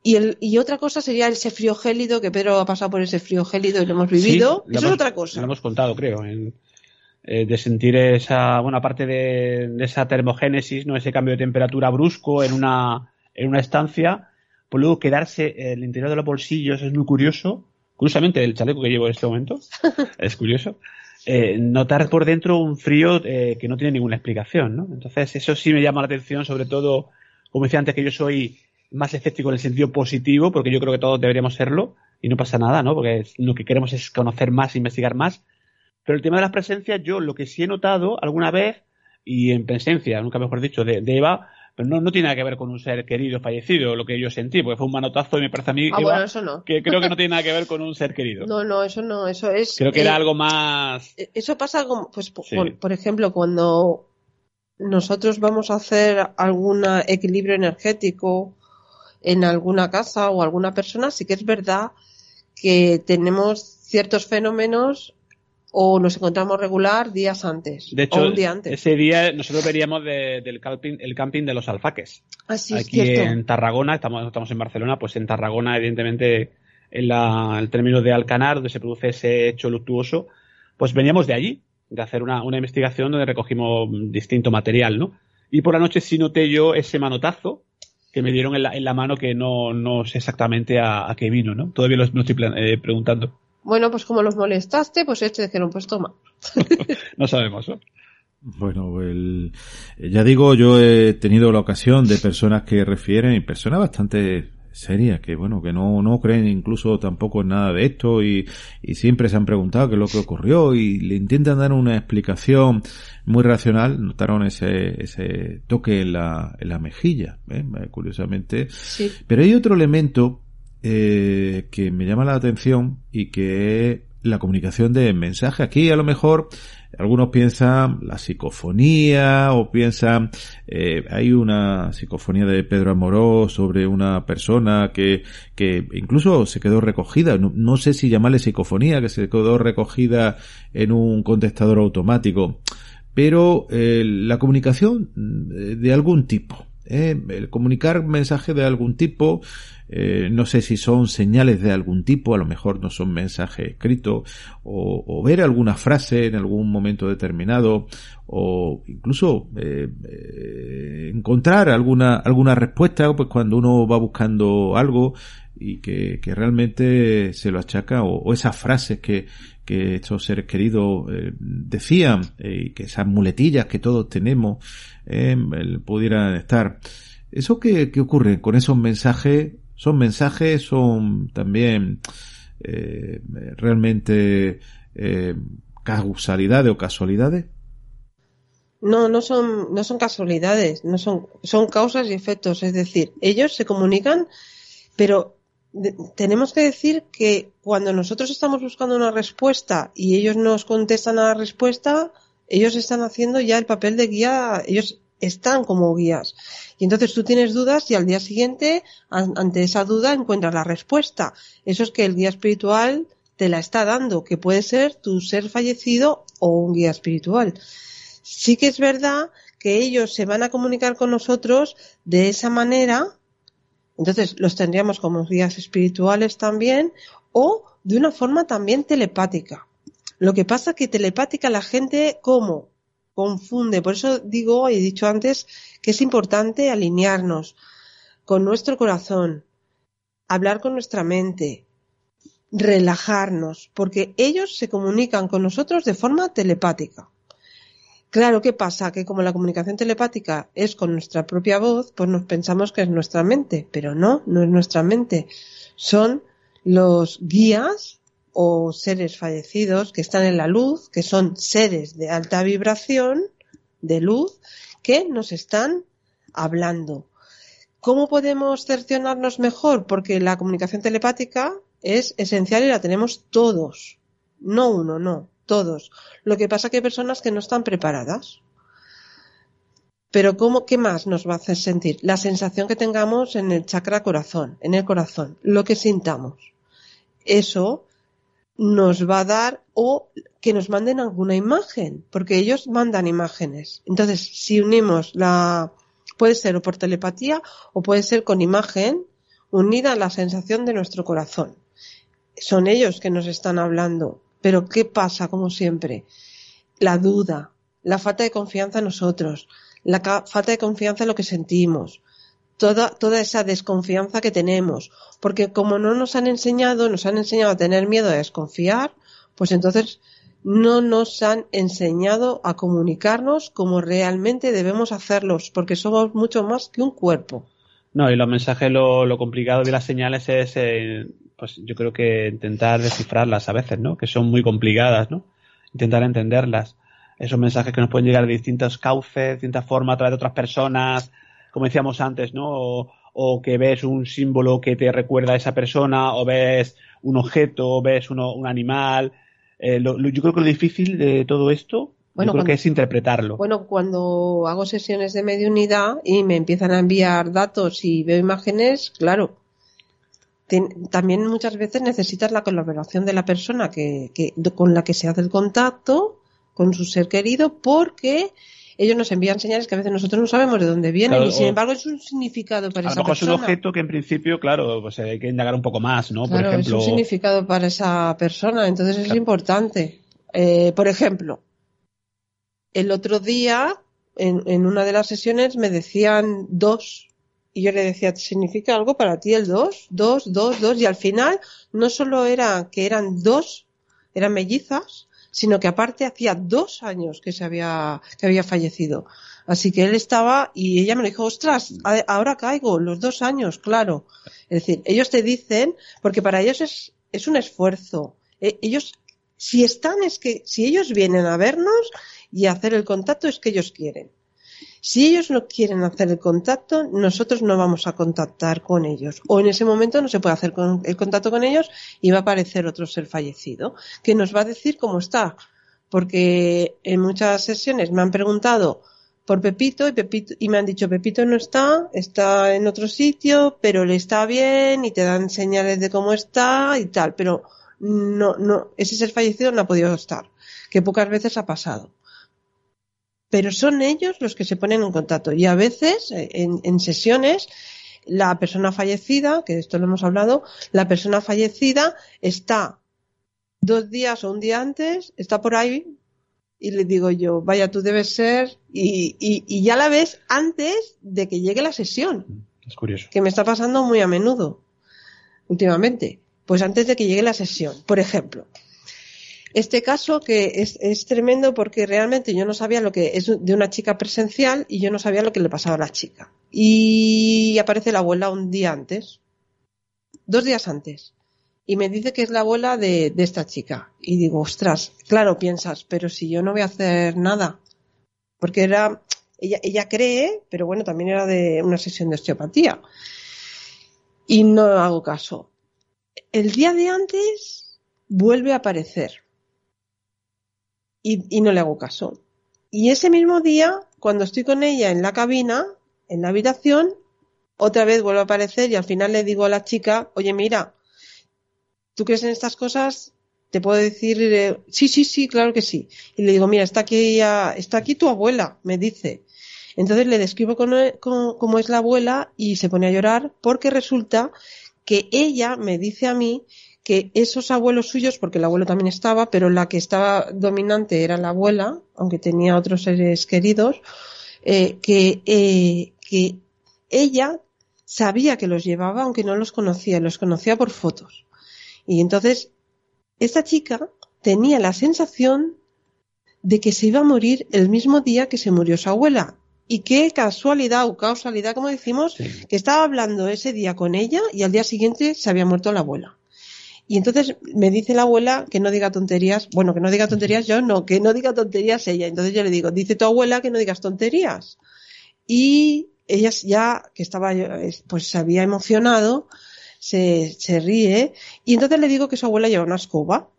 y, el, y otra cosa sería ese frío gélido, que Pedro ha pasado por ese frío gélido y lo hemos vivido. Eso es otra cosa. Lo hemos contado, creo, en, eh, de sentir esa, buena parte de, esa termogénesis, ¿no? ese cambio de temperatura brusco en una, en una estancia, pues luego quedarse en el interior de los bolsillos es muy curioso. Curiosamente, el chaleco que llevo en este momento es curioso. Eh, notar por dentro un frío eh, que no tiene ninguna explicación, ¿no? Entonces, eso sí me llama la atención, sobre todo, como decía antes, que yo soy más escéptico en el sentido positivo, porque yo creo que todos deberíamos serlo, y no pasa nada, ¿no? Porque lo que queremos es conocer más, investigar más. Pero el tema de las presencias, yo lo que sí he notado alguna vez, y en presencia, nunca mejor dicho, de Eva, pero no, no tiene nada que ver con un ser querido fallecido, lo que yo sentí, porque fue un manotazo y me parece a mí ah, eso no. que creo que no tiene nada que ver con un ser querido. No, no, eso no, eso es... Creo que era eh, algo más... Eh, eso pasa como, pues, por, ejemplo, cuando nosotros vamos a hacer algún equilibrio energético en alguna casa o alguna persona, sí que es verdad que tenemos ciertos fenómenos o nos encontramos regular días antes. De hecho, un día antes. ese día nosotros veríamos del camping, el camping de los alfaques. Así Aquí en Tarragona, estamos, estamos en Barcelona, pues en Tarragona, evidentemente, en la, el término de Alcanar, donde se produce ese hecho luctuoso, pues veníamos de allí, de hacer una, una investigación donde recogimos distinto material, ¿no? Y por la noche sí noté yo ese manotazo que me dieron en la, en la mano que no, no sé exactamente a, qué vino, ¿no? Todavía lo, estoy eh, preguntando. Bueno, pues como los molestaste, pues este dijeron, pues toma. no sabemos, ¿no? Bueno, el, ya digo, yo he tenido la ocasión de personas que refieren, y personas bastante serias, que bueno, que no, no creen incluso tampoco en nada de esto y, y siempre se han preguntado qué es lo que ocurrió y le intentan dar una explicación muy racional, notaron ese, ese toque en la, en la mejilla, ¿eh? curiosamente. Sí. Pero hay otro elemento eh, que me llama la atención y que es la comunicación de mensaje. Aquí a lo mejor algunos piensan la psicofonía o piensan eh, hay una psicofonía de Pedro Amorós sobre una persona que, que incluso se quedó recogida, no, sé si llamarle psicofonía, que se quedó recogida en un contestador automático, pero eh, la comunicación de algún tipo, eh, el comunicar mensaje de algún tipo, eh, no sé si son señales de algún tipo, a lo mejor no son mensajes escritos, o, ver alguna frase en algún momento determinado, o incluso eh, encontrar alguna, alguna respuesta, pues cuando uno va buscando algo y que, que realmente se lo achaca, o, esas frases que, que estos seres queridos decían, y que esas muletillas que todos tenemos, pudieran estar. ¿Eso qué, qué ocurre con esos mensajes son mensajes, son también eh, realmente eh, causalidades o casualidades. No, no son, no son casualidades, no son, son causas y efectos. Es decir, ellos se comunican, pero tenemos que decir que cuando nosotros estamos buscando una respuesta y ellos nos contestan a la respuesta, ellos están haciendo ya el papel de guía, ellos están como guías. Y entonces tú tienes dudas y al día siguiente, ante esa duda, encuentras la respuesta. Eso es que el guía espiritual te la está dando, que puede ser tu ser fallecido o un guía espiritual. Sí que es verdad que ellos se van a comunicar con nosotros de esa manera, entonces los tendríamos como guías espirituales también, o de una forma también telepática. Lo que pasa que telepática la gente, ¿cómo? confunde. Por eso digo, he dicho antes, que es importante alinearnos con nuestro corazón, hablar con nuestra mente, relajarnos, porque ellos se comunican con nosotros de forma telepática. Claro, ¿qué pasa? Que como la comunicación telepática es con nuestra propia voz, pues nos pensamos que es nuestra mente, pero no, no es nuestra mente. Son los guías o seres fallecidos que están en la luz, que son seres de alta vibración, de luz, que nos están hablando. ¿Cómo podemos cercionarnos mejor? Porque la comunicación telepática es esencial y la tenemos todos. No uno, no, todos. Lo que pasa que hay personas que no están preparadas. Pero ¿cómo, qué más nos va a hacer sentir? La sensación que tengamos en el chakra corazón, en el corazón, lo que sintamos. Eso nos va a dar o que nos manden alguna imagen, porque ellos mandan imágenes. Entonces, si unimos la, puede ser o por telepatía o puede ser con imagen unida a la sensación de nuestro corazón. Son ellos que nos están hablando. Pero ¿qué pasa, como siempre? La duda, la falta de confianza en nosotros, la falta de confianza en lo que sentimos, toda, toda esa desconfianza que tenemos. Porque como no nos han enseñado, nos han enseñado a tener miedo a desconfiar, pues entonces no nos han enseñado a comunicarnos como realmente debemos hacerlos, porque somos mucho más que un cuerpo. No, y los mensajes, lo, lo complicado de las señales es, eh, pues yo creo que intentar descifrarlas a veces, ¿no? Que son muy complicadas, ¿no? Intentar entenderlas. Esos mensajes que nos pueden llegar de distintos cauces, distintas formas, a través de otras personas, como decíamos antes, ¿no? O, que ves un símbolo que te recuerda a esa persona, o ves un objeto, o ves uno, un animal. Eh, yo creo que lo difícil de todo esto bueno, creo que es interpretarlo. Bueno, cuando hago sesiones de mediunidad y me empiezan a enviar datos y veo imágenes, claro, también muchas veces necesitas la colaboración de la persona que, que, con la que se hace el contacto, con su ser querido, porque ellos nos envían señales que a veces nosotros no sabemos de dónde vienen y sin embargo es un significado para esa persona. es un objeto que en principio, claro, pues hay que indagar un poco más, ¿no? Claro, por ejemplo... es un significado para esa persona, entonces es importante. Eh, por ejemplo, el otro día en, en una de las sesiones me decían dos y yo le decía, ¿significa algo para ti el dos? Dos, dos, dos. Y al final no solo era que eran dos, eran mellizas, sino que aparte hacía dos años que se había, que había fallecido. Así que él estaba y ella me dijo, ostras, ahora caigo, los dos años, claro. Es decir, ellos te dicen, porque para ellos es, es un esfuerzo. E, ellos, si están, es que, si ellos vienen a vernos y a hacer el contacto, es que ellos quieren. Si ellos no quieren hacer el contacto, nosotros no vamos a contactar con ellos. O en ese momento no se puede hacer el contacto con ellos y va a aparecer otro ser fallecido que nos va a decir cómo está. Porque en muchas sesiones me han preguntado por Pepito y Pepito y me han dicho Pepito no está, está en otro sitio, pero le está bien y te dan señales de cómo está y tal, pero no, no, ese ser fallecido no ha podido estar, que pocas veces ha pasado. Pero son ellos los que se ponen en contacto y a veces eh, en, en sesiones la persona fallecida, que de esto lo hemos hablado, la persona fallecida está dos días o un día antes, está por ahí y le digo yo, vaya, tú debes ser, y, y, ya la ves antes de que llegue la sesión. Es curioso. Que me está pasando muy a menudo, últimamente. Pues antes de que llegue la sesión. Por ejemplo, este caso que es, tremendo porque realmente yo no sabía lo que es de una chica presencial y yo no sabía lo que le pasaba a la chica. Y aparece la abuela un día antes, dos días antes y me dice que es la abuela de, esta chica. Y digo, ostras, claro, piensas, pero si yo no voy a hacer nada. Porque era, ella, ella cree, pero bueno, también era de una sesión de osteopatía. Y no hago caso. El día de antes vuelve a aparecer. Y, no le hago caso. Y ese mismo día, cuando estoy con ella en la cabina, en la habitación, otra vez vuelve a aparecer y al final le digo a la chica, oye, mira, ¿tú crees en estas cosas? Te puedo decir, eh, sí, sí, sí, claro que sí. Y le digo, mira, está aquí, está aquí tu abuela, me dice. Entonces le describo cómo, es la abuela y se pone a llorar porque resulta que ella me dice a mí que esos abuelos suyos, porque el abuelo también estaba, pero la que estaba dominante era la abuela, aunque tenía otros seres queridos, eh, que, eh, que ella sabía que los llevaba, aunque no los conocía, los conocía por fotos. Y entonces, esta chica tenía la sensación de que se iba a morir el mismo día que se murió su abuela. Y qué casualidad o causalidad, como decimos, que estaba hablando ese día con ella y al día siguiente se había muerto la abuela. Y entonces me dice la abuela que no diga tonterías. Bueno, que no diga tonterías yo, no, que no diga tonterías ella. Entonces yo le digo, dice tu abuela que no digas tonterías. Y ella ya, que estaba, pues se había emocionado, se, se ríe y entonces le digo que su abuela lleva una escoba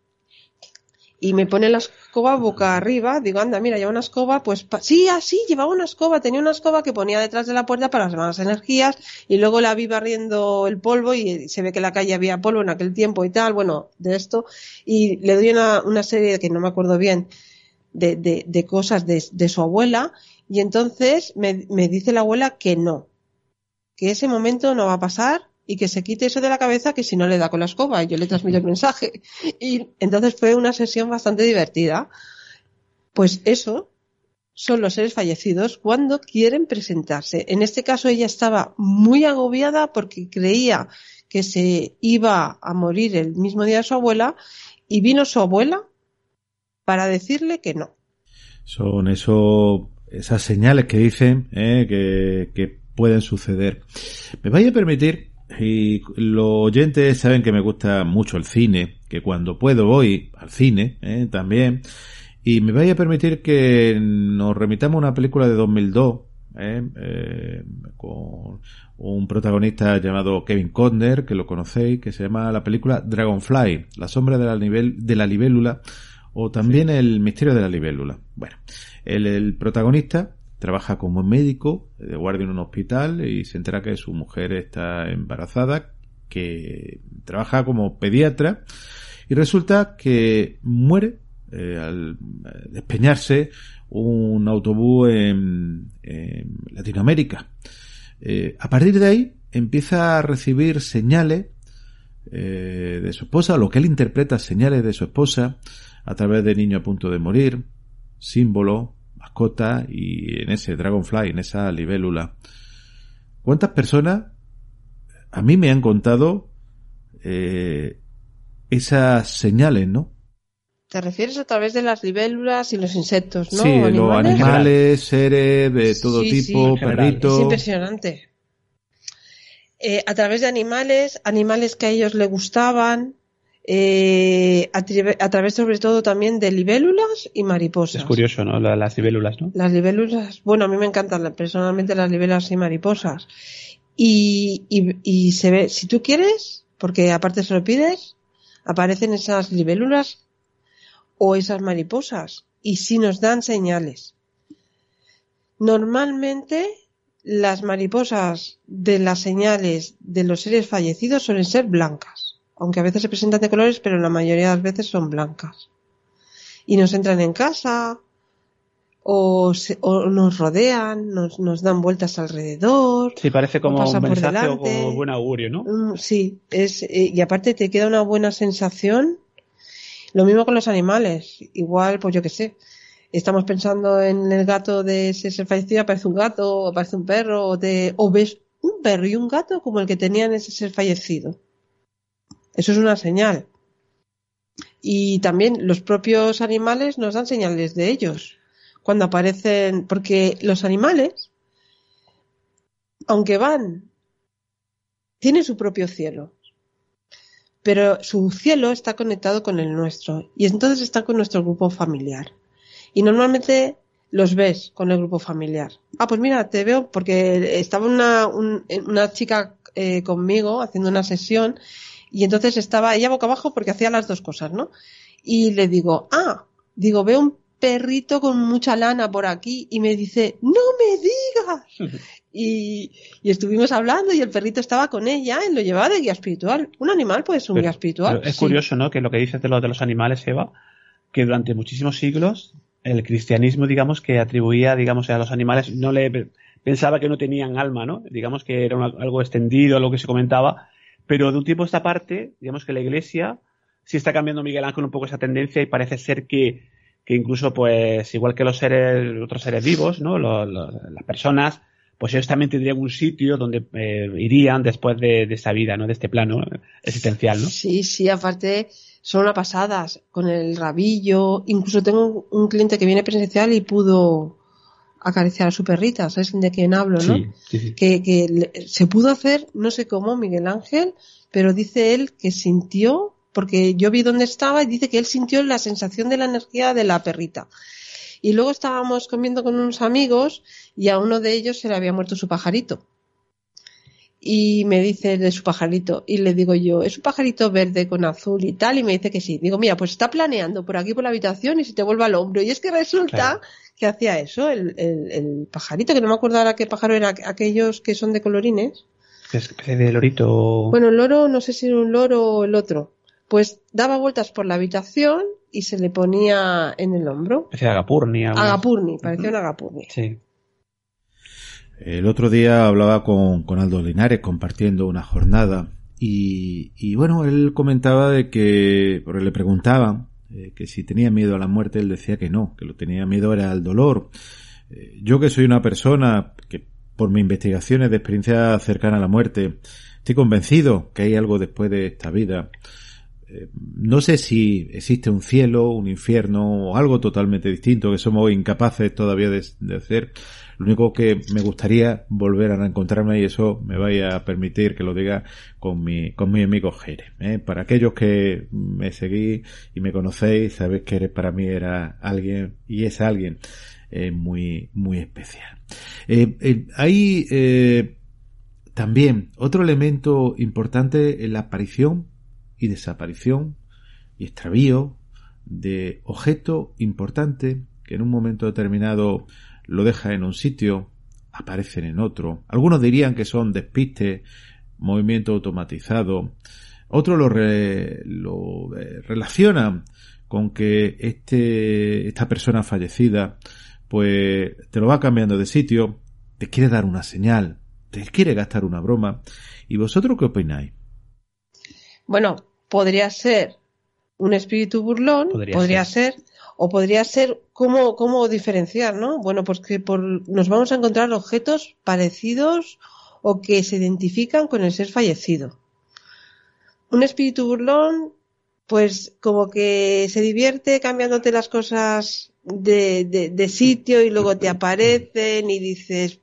y me pone la escoba boca arriba, digo, anda, mira, lleva una escoba, pues sí, así, llevaba una escoba, tenía una escoba que ponía detrás de la puerta para las malas energías y luego la vi barriendo el polvo y se ve que en la calle había polvo en aquel tiempo y tal, bueno, de esto, y le doy una, una serie que no me acuerdo bien de, de, de cosas de, de, su abuela y entonces me, me dice la abuela que no, que ese momento no va a pasar y que se quite eso de la cabeza que si no le da con la escoba y yo le transmito el mensaje. Y entonces fue una sesión bastante divertida. Pues eso son los seres fallecidos cuando quieren presentarse. En este caso ella estaba muy agobiada porque creía que se iba a morir el mismo día de su abuela y vino su abuela para decirle que no. Son eso, esas señales que dicen eh, que, que pueden suceder. Me vaya a permitir y los oyentes saben que me gusta mucho el cine, que cuando puedo voy al cine ¿eh? también. Y me vaya a permitir que nos remitamos a una película de 2002 ¿eh? Eh, con un protagonista llamado Kevin Costner, que lo conocéis, que se llama la película Dragonfly, la sombra de la, nivel, de la libélula, o también el misterio de la libélula. Bueno, el protagonista trabaja como médico de guardia en un hospital y se entera que su mujer está embarazada, que trabaja como pediatra y resulta que muere eh, al despeñarse un autobús en, Latinoamérica. Eh, a partir de ahí empieza a recibir señales eh, de su esposa, lo que él interpreta señales de su esposa a través de niño a punto de morir, símbolos, mascota y en ese Dragonfly, en esa libélula. ¿Cuántas personas a mí me han contado eh, esas señales, no? Te refieres a través de las libélulas y los insectos, ¿no? Sí, los animales, seres de todo tipo, perritos. Es impresionante. Eh, a través de animales, animales que a ellos les gustaban, eh, a, través sobre todo también de libélulas y mariposas. Es curioso, ¿no? Las libélulas, ¿no? Las libélulas, bueno, a mí me encantan personalmente las libélulas y mariposas. Y, y, y se ve, si tú quieres, porque aparte se lo pides, aparecen esas libélulas o esas mariposas y sí nos dan señales. Normalmente las mariposas de las señales de los seres fallecidos suelen ser blancas, aunque a veces se presentan de colores, pero la mayoría de las veces son blancas. Y nos entran en casa, o, se- o nos rodean, nos, nos dan vueltas alrededor. Sí, parece como un mensaje o como buen augurio, ¿no? Mm, Sí, es, eh, y aparte te queda una buena sensación. Lo mismo con los animales. Igual, pues yo qué sé. Estamos pensando en el gato de ese ser fallecido, aparece un gato, aparece un perro, o, te, o ves un perro y un gato como el que tenían ese ser fallecido. Eso es una señal. Y también los propios animales nos dan señales de ellos. Cuando aparecen, porque los animales, aunque van tiene su propio cielo. Pero su cielo está conectado con el nuestro y entonces está con nuestro grupo familiar. Y normalmente los ves con el grupo familiar. Ah, pues mira, te veo porque estaba una, un- una chica eh, conmigo haciendo una sesión y entonces estaba ella boca abajo porque hacía las dos cosas, ¿no? Y le digo, ah, digo, veo un perrito con mucha lana por aquí y me dice, no me digas. Y, y estuvimos hablando y el perrito estaba con ella y lo llevaba de guía espiritual. Un animal puede ser un Pero- guía espiritual. es sí. curioso, ¿no? Que lo que dices de lo de los animales, Eva, que durante muchísimos siglos el cristianismo, digamos, que atribuía, digamos, a los animales, no le pensaba que no tenían alma, ¿no? Digamos que era una- algo extendido, lo que se comentaba, pero de un tiempo a esta parte, digamos que la Iglesia sí está cambiando Miguel Ángel un poco esa tendencia y parece ser que, que incluso, pues, igual que los seres, otros seres vivos, ¿no? Las personas, pues ellos también tendrían un sitio donde eh, irían después de, de esta vida, ¿no? De este plano existencial, ¿no? Sí, sí, aparte son una pasadas con el rabillo. Incluso tengo un cliente que viene presencial y pudo acariciar a su perrita. ¿Sabes de quién hablo, no? Sí, sí, sí. Que, que se pudo hacer, no sé cómo, Miguel Ángel, pero dice él que sintió, porque yo vi dónde estaba y dice que él sintió la sensación de la energía de la perrita. Y luego estábamos comiendo con unos amigos y a uno de ellos se le había muerto su pajarito. Y me dice de su pajarito, y le digo yo, es un pajarito verde con azul y tal, y me dice que sí. Digo, mira, pues está planeando por aquí por la habitación y se te vuelve al hombro. Y es que resulta Claro. Que hacía eso, el, el- el pajarito, que no me acuerdo ahora qué pájaro era, aquellos que son de colorines. Especie de lorito. Bueno, el loro, no sé si era un loro o el otro. Pues daba vueltas por la habitación y se le ponía en el hombro. de agapurni. algo. Agapurni, parecía un agapurni. Sí. El otro día hablaba con, con Aldo Linares compartiendo una jornada y, y bueno, él comentaba de que, porque le preguntaban eh, que si tenía miedo a la muerte, él decía que no, que lo tenía miedo era al dolor. Eh, yo que soy una persona que por mis investigaciones de experiencia cercana a la muerte, estoy convencido que hay algo después de esta vida. Eh, no sé si existe un cielo, un infierno o algo totalmente distinto que somos incapaces todavía de, de hacer. Lo único que me gustaría volver a reencontrarme y eso me vaya a permitir que lo diga con mi, con mi amigo Jere. ¿eh? Para aquellos que me seguís y me conocéis, sabéis que Jere para mí era alguien y es alguien eh, muy, muy especial. Eh, eh, hay también otro elemento importante en la aparición y desaparición y extravío de objeto importante que en un momento determinado lo deja en un sitio, aparecen en otro. Algunos dirían que son despistes, movimiento automatizado. Otros lo, re- lo eh, relacionan con que este, esta persona fallecida pues te lo va cambiando de sitio, te quiere dar una señal, te quiere gastar una broma. ¿Y vosotros qué opináis? Bueno, podría ser un espíritu burlón, Podría podría, ser. o podría ser cómo, cómo diferenciar, ¿no? Bueno, pues que por, nos vamos a encontrar objetos parecidos o que se identifican con el ser fallecido. Un espíritu burlón, pues como que se divierte cambiándote las cosas de, de, de sitio y luego te aparecen y dices,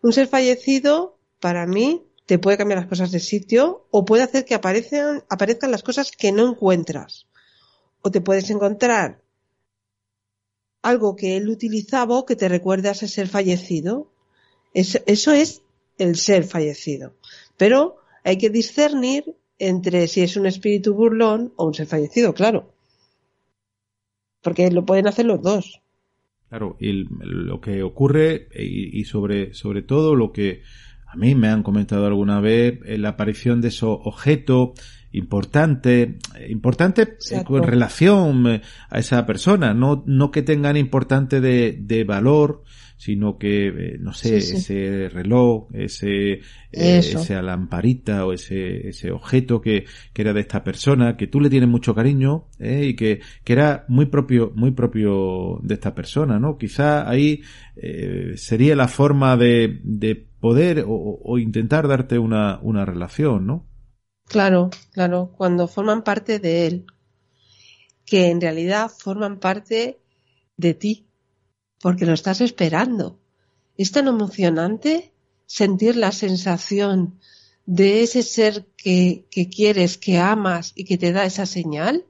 un ser fallecido, para mí, te puede cambiar las cosas de sitio o puede hacer que aparezcan, aparezcan las cosas que no encuentras. O te puedes encontrar algo que él utilizaba que te recuerde a ese ser fallecido. eso es el ser fallecido. Pero hay que discernir entre si es un espíritu burlón o un ser fallecido, claro. Porque lo pueden hacer los dos. Claro, y lo que ocurre y, sobre, sobre todo lo que a mí me han comentado alguna vez, la aparición de esos objetos importantes, importantes en relación eh, a esa persona, no, no que tengan importante de, de valor, sino que, eh, no sé, ese reloj, ese, eh, esa lamparita o ese, ese objeto que, que era de esta persona, que tú le tienes mucho cariño, eh, y que, que era muy propio, muy propio de esta persona, ¿no? Quizá ahí eh, sería la forma de, de poder o, o intentar darte una, una relación, ¿no? Claro, claro, cuando forman parte de él, que en realidad forman parte de ti, porque lo estás esperando. Es tan emocionante sentir la sensación de ese ser que, que, quieres, que amas y que te da esa señal,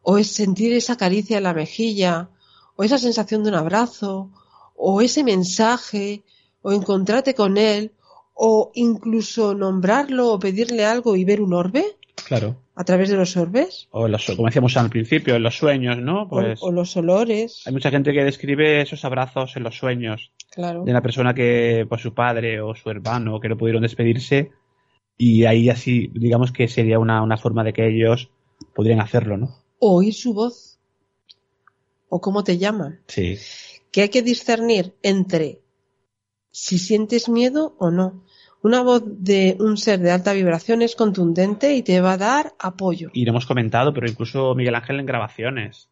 o es sentir esa caricia en la mejilla, o esa sensación de un abrazo, o ese mensaje, o encontrarte con él, o incluso nombrarlo o pedirle algo y ver un orbe. Claro a través de los orbes. O los, como decíamos al principio, en los sueños, ¿no? Pues o, los olores. Hay mucha gente que describe esos abrazos en los sueños. Claro. De una persona que, pues su padre o su hermano, que no pudieron despedirse. Y ahí así, digamos que sería una, una forma de que ellos podrían hacerlo, ¿no? O oír su voz. O cómo te llaman. Sí. Que hay que discernir entre si sientes miedo o no. Una voz de un ser de alta vibración es contundente y te va a dar apoyo. Y lo hemos comentado, pero incluso Miguel Ángel en grabaciones.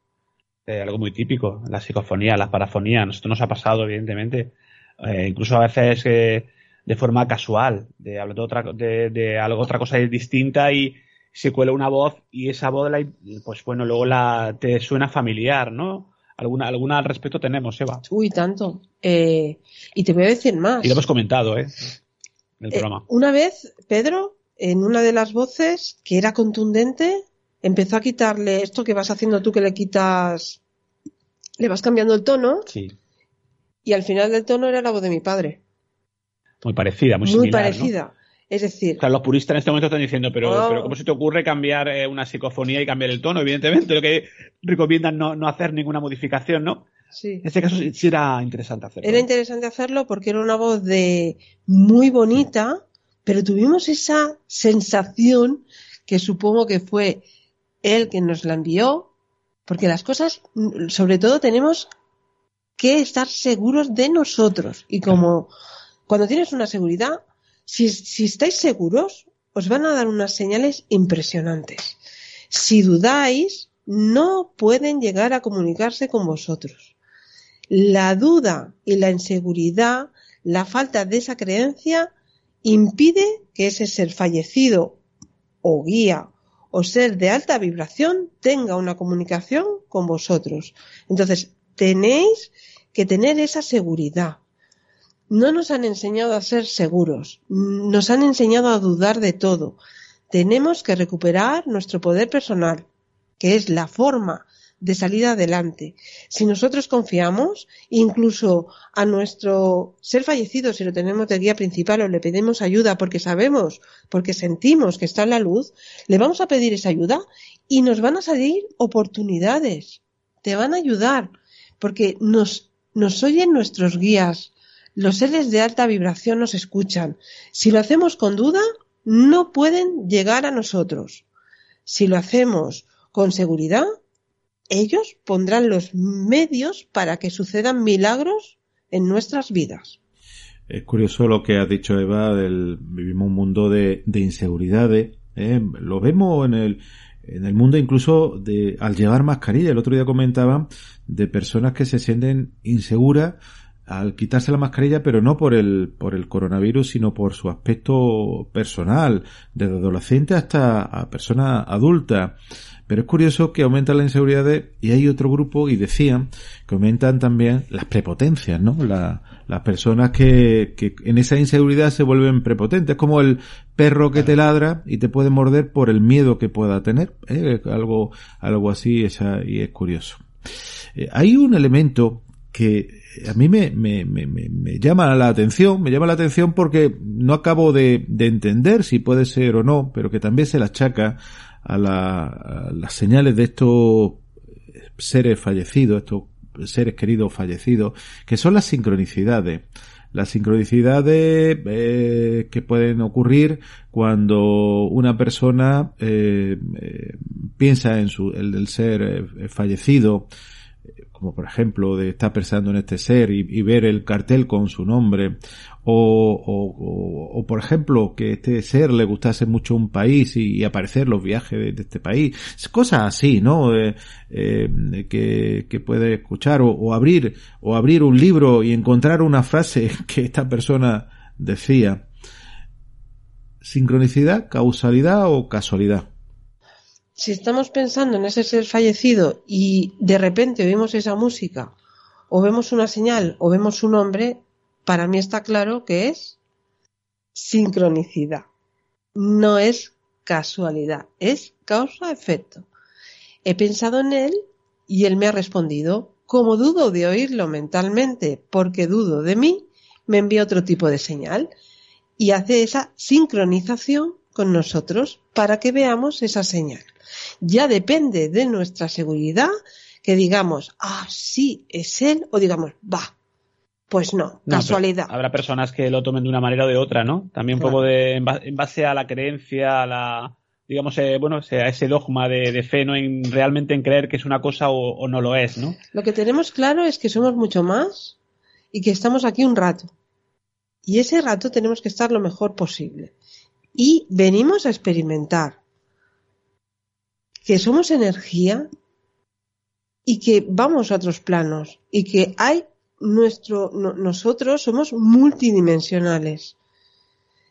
Eh, algo muy típico, la psicofonía, la parafonía. Esto nos ha pasado, evidentemente. Eh, incluso a veces eh, de forma casual, de, de, otra, de, de algo, otra cosa distinta y se cuela una voz y esa voz, la, pues bueno, luego la, te suena familiar, ¿no? Alguna, alguna al respecto tenemos, Eva. Uy, tanto. Eh, y te voy a decir más. Y lo hemos comentado, ¿eh? Eh, una vez, Pedro, en una de las voces, que era contundente, empezó a quitarle esto que vas haciendo tú, que le quitas, le vas cambiando el tono. Sí. Y al final del tono era la voz de mi padre. Muy parecida, muy, muy parecida. Es decir. los puristas en este momento están diciendo, pero, pero ¿cómo se te ocurre cambiar eh, una psicofonía y cambiar el tono? Evidentemente, lo que recomiendan no, no hacer ninguna modificación, ¿no? Sí. En este caso sí era interesante hacerlo. Era interesante hacerlo porque era una voz de muy bonita, pero tuvimos esa sensación que supongo que fue él quien nos la envió, porque las cosas, sobre todo, tenemos que estar seguros de nosotros. Y como cuando tienes una seguridad, si, si estáis seguros, os van a dar unas señales impresionantes. Si dudáis, no pueden llegar a comunicarse con vosotros. La duda y la inseguridad, la falta de esa creencia, impide que ese ser fallecido o guía o ser de alta vibración tenga una comunicación con vosotros. Entonces, tenéis que tener esa seguridad. No nos han enseñado a ser seguros, nos han enseñado a dudar de todo. Tenemos que recuperar nuestro poder personal, que es la forma de salir adelante. Si nosotros confiamos, incluso a nuestro ser fallecido, si lo tenemos de guía principal o le pedimos ayuda porque sabemos, porque sentimos que está en la luz, le vamos a pedir esa ayuda y nos van a salir oportunidades. Te van a ayudar porque nos, nos oyen nuestros guías. Los seres de alta vibración nos escuchan. Si lo hacemos con duda, no pueden llegar a nosotros. Si lo hacemos con seguridad, ellos pondrán los medios para que sucedan milagros en nuestras vidas. Es curioso lo que ha dicho Eva, del, vivimos un mundo de, de inseguridades, ¿eh? lo vemos en el, en el mundo incluso de al llevar mascarilla. El otro día comentaban de personas que se sienten inseguras al quitarse la mascarilla, pero no por el, por el coronavirus, sino por su aspecto personal, desde adolescente hasta a persona adulta Pero es curioso que aumentan las inseguridades y hay otro grupo y decían que aumentan también las prepotencias, ¿no? las personas que, que en esa inseguridad se vuelven prepotentes, como el perro que te ladra y te puede morder por el miedo que pueda tener, ¿eh? algo, algo así esa, y es curioso. Eh, hay un elemento que a mí me, me, me, me, llama la atención, me llama la atención porque no acabo de, de entender si puede ser o no, pero que también se la achaca a, la, las señales de estos seres fallecidos, estos seres queridos fallecidos, que son las sincronicidades. Las sincronicidades eh, que pueden ocurrir cuando una persona eh, eh, piensa en su, el del ser eh, fallecido, como por ejemplo de estar pensando en este ser y, ver el cartel con su nombre, o, o, o, por ejemplo que este ser le gustase mucho un país y, aparecer los viajes de, este país, cosas así, ¿no? Eh, eh, que, que puede escuchar o, abrir o abrir un libro y encontrar una frase que esta persona decía. Sincronicidad, causalidad o casualidad si estamos pensando en ese ser fallecido y de repente oímos esa música, o vemos una señal, o vemos un nombre, para mí está claro que es sincronicidad. No es casualidad, es causa-efecto. He pensado en él y él me ha respondido. Como dudo de oírlo mentalmente porque dudo de mí, me envía otro tipo de señal y hace esa sincronización con nosotros para que veamos esa señal ya depende de nuestra seguridad que digamos, ah, sí, es él, o digamos, va. Pues no, casualidad. Habrá personas que lo tomen de una manera o de otra, ¿no? También un poco de, en base a la creencia, a la, digamos, eh, bueno, a ese dogma de, fe, ¿no? En realmente en creer que es una cosa o, o no lo es, ¿no? Lo que tenemos claro es que somos mucho más y que estamos aquí un rato. Y ese rato tenemos que estar lo mejor posible. Y venimos a experimentar que somos energía y que vamos a otros planos y que hay nuestro nosotros somos multidimensionales.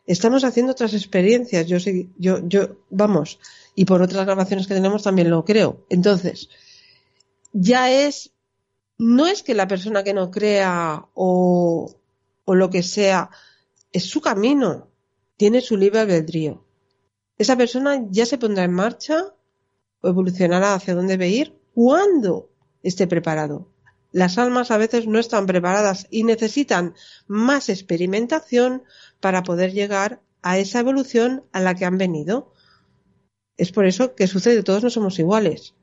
Estamos haciendo otras experiencias, yo sé, yo yo vamos, y por otras grabaciones que tenemos también lo creo. Entonces, ya es no es que la persona que no crea o o lo que sea es su camino, tiene su libre albedrío. Esa persona ya se pondrá en marcha o evolucionará hacia dónde debe ir cuando esté preparado. Las almas a veces no están preparadas y necesitan más experimentación para poder llegar a esa evolución a la que han venido. Es por eso que sucede, todos no somos iguales.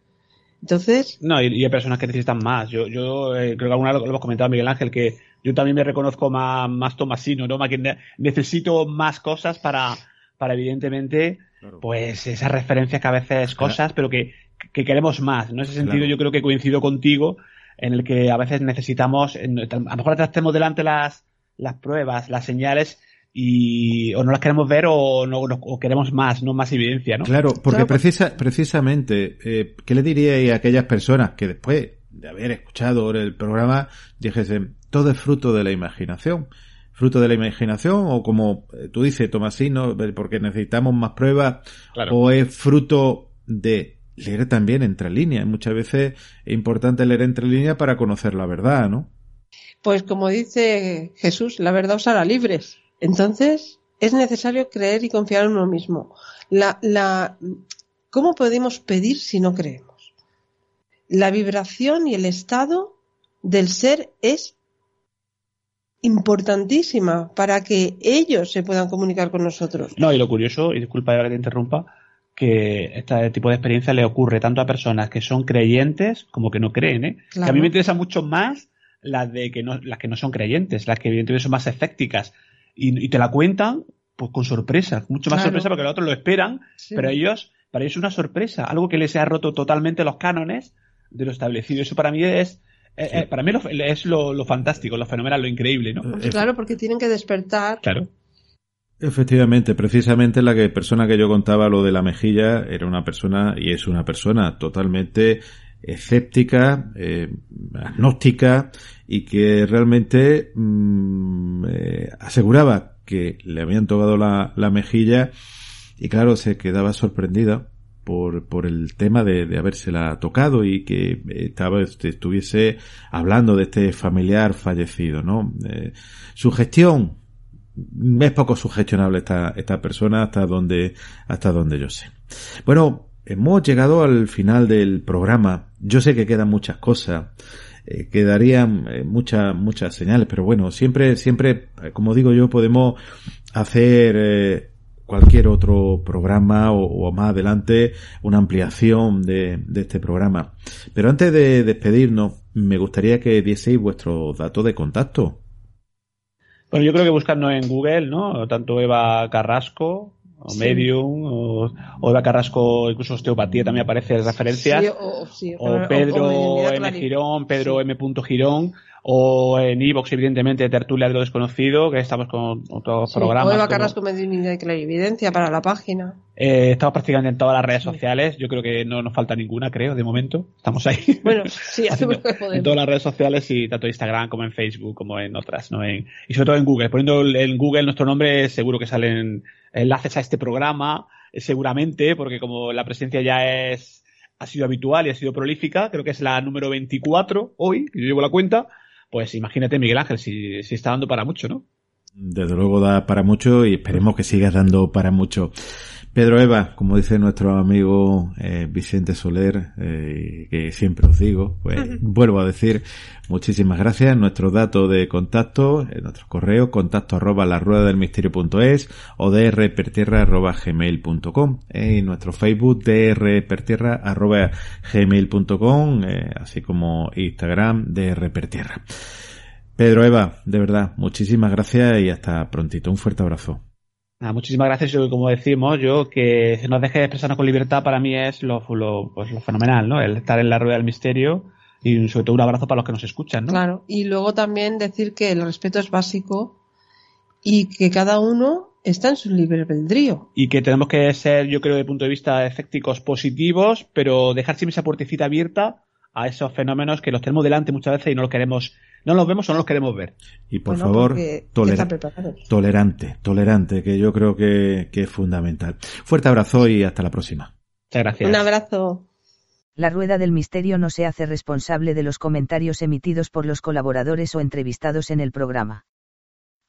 Entonces. No, y, hay personas que necesitan más. Yo, yo eh, creo que alguna vez lo hemos comentado Miguel Ángel, que yo también me reconozco más, más tomasino, ¿no? Más que necesito más cosas para, para evidentemente pues esas referencias que a veces cosas, pero que, que, queremos más. En ese sentido yo creo que coincido contigo en el que a veces necesitamos, a lo mejor tenemos delante las, las pruebas, las señales y o no las queremos ver o, no, o queremos más, no más evidencia, ¿no? Claro, porque precisa, precisamente, eh, ¿qué le diríais a aquellas personas que después de haber escuchado el programa dijesen, todo es fruto de la imaginación? fruto de la imaginación o como eh, tú dices, Tomasino, porque necesitamos más pruebas o es fruto de leer también entre líneas. Muchas veces es importante leer entre líneas para conocer la verdad, ¿no? Pues como dice Jesús, la verdad os hará libres. Entonces, es necesario creer y confiar en uno mismo. La, la, ¿Cómo podemos pedir si no creemos? La vibración y el estado del ser es importantísima para que ellos se puedan comunicar con nosotros. No, y lo curioso, y disculpa que te interrumpa, que este tipo de experiencia le ocurre tanto a personas que son creyentes como que no creen, ¿eh? Que a mí me interesa mucho más las de que no, las que no son creyentes, las que evidentemente son más escépticas y, te la cuentan pues con sorpresa, mucho más sorpresa porque los otros lo esperan, pero ellos, para ellos es una sorpresa, algo que les ha roto totalmente los cánones de lo establecido. Eso para mí es eh, eh, para mí es lo, fantástico, lo fenomenal, lo increíble, ¿no? Claro, porque tienen que despertar. Claro. Efectivamente, precisamente la que persona que yo contaba lo de la mejilla era una persona y es una persona totalmente escéptica, eh, agnóstica y que realmente mm, aseguraba que le habían tocado la, la, mejilla y claro se quedaba sorprendida por, por el tema de, de habérsela tocado y que estaba, estuviese hablando de este familiar fallecido, ¿no? Eh, su gestión, es poco sugestionable esta, esta persona hasta donde, hasta donde yo sé. Bueno, hemos llegado al final del programa. Yo sé que quedan muchas cosas. Eh, quedarían eh, muchas muchas señales pero bueno siempre siempre como digo yo podemos hacer eh, cualquier otro programa o, más adelante una ampliación de, de, este programa. Pero antes de despedirnos, me gustaría que dieseis vuestro dato de contacto. Bueno, yo creo que buscarnos en Google, ¿no? Tanto Eva Carrasco, o Medium, o, Eva Carrasco, incluso osteopatía también aparece referencias. Sí, o, o, Pedro M. Girón, Pedro M. Girón o en Evox, evidentemente, Tertulia de lo Desconocido, que estamos con otros sí, programas. O Eva Carrasco como... de Clarividencia para la página. Eh, estamos prácticamente en todas las redes sociales. Yo creo que no nos falta ninguna, creo, de momento. Estamos ahí. Bueno, sí, hacemos lo que podemos. En todas las redes sociales, y tanto en Instagram como en Facebook, como en otras, ¿no? En, y sobre todo en Google. Poniendo en Google nuestro nombre, seguro que salen enlaces a este programa, eh, seguramente, porque como la presencia ya es ha sido habitual y ha sido prolífica, creo que es la número 24 hoy, yo llevo la cuenta, pues imagínate, Miguel Ángel, si, está dando para mucho, ¿no? Desde luego da para mucho y esperemos que sigas dando para mucho. Pedro Eva, como dice nuestro amigo eh, Vicente Soler, eh, que siempre os digo, pues vuelvo a decir muchísimas gracias. Nuestro dato de contacto, eh, nuestro correo, contacto arroba la rueda del misterio punto es o drpertierra arroba gmail punto com, eh, y nuestro Facebook drpertierra arroba gmail punto com, así como Instagram drpertierra. Pedro Eva, de verdad, muchísimas gracias y hasta prontito. Un fuerte abrazo muchísimas gracias. Yo, como decimos, yo que se nos deje expresarnos con libertad para mí es lo, lo, pues lo fenomenal, ¿no? El estar en la rueda del misterio y sobre todo un abrazo para los que nos escuchan, ¿no? Claro, y luego también decir que el respeto es básico y que cada uno está en su libre albedrío. Y que tenemos que ser, yo creo, de punto de vista efecticos positivos, pero dejar siempre esa puertecita abierta a esos fenómenos que los tenemos delante muchas veces y no los queremos no los vemos o no los queremos ver. Y por favor, tolerante, tolerante, que yo creo que, que es fundamental. Fuerte abrazo y hasta la próxima. Muchas gracias. Un abrazo. La Rueda del Misterio no se hace responsable de los comentarios emitidos por los colaboradores o entrevistados en el programa.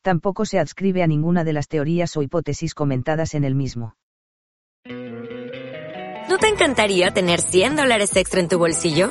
Tampoco se adscribe a ninguna de las teorías o hipótesis comentadas en el mismo. ¿No te encantaría tener 100 dólares extra en tu bolsillo?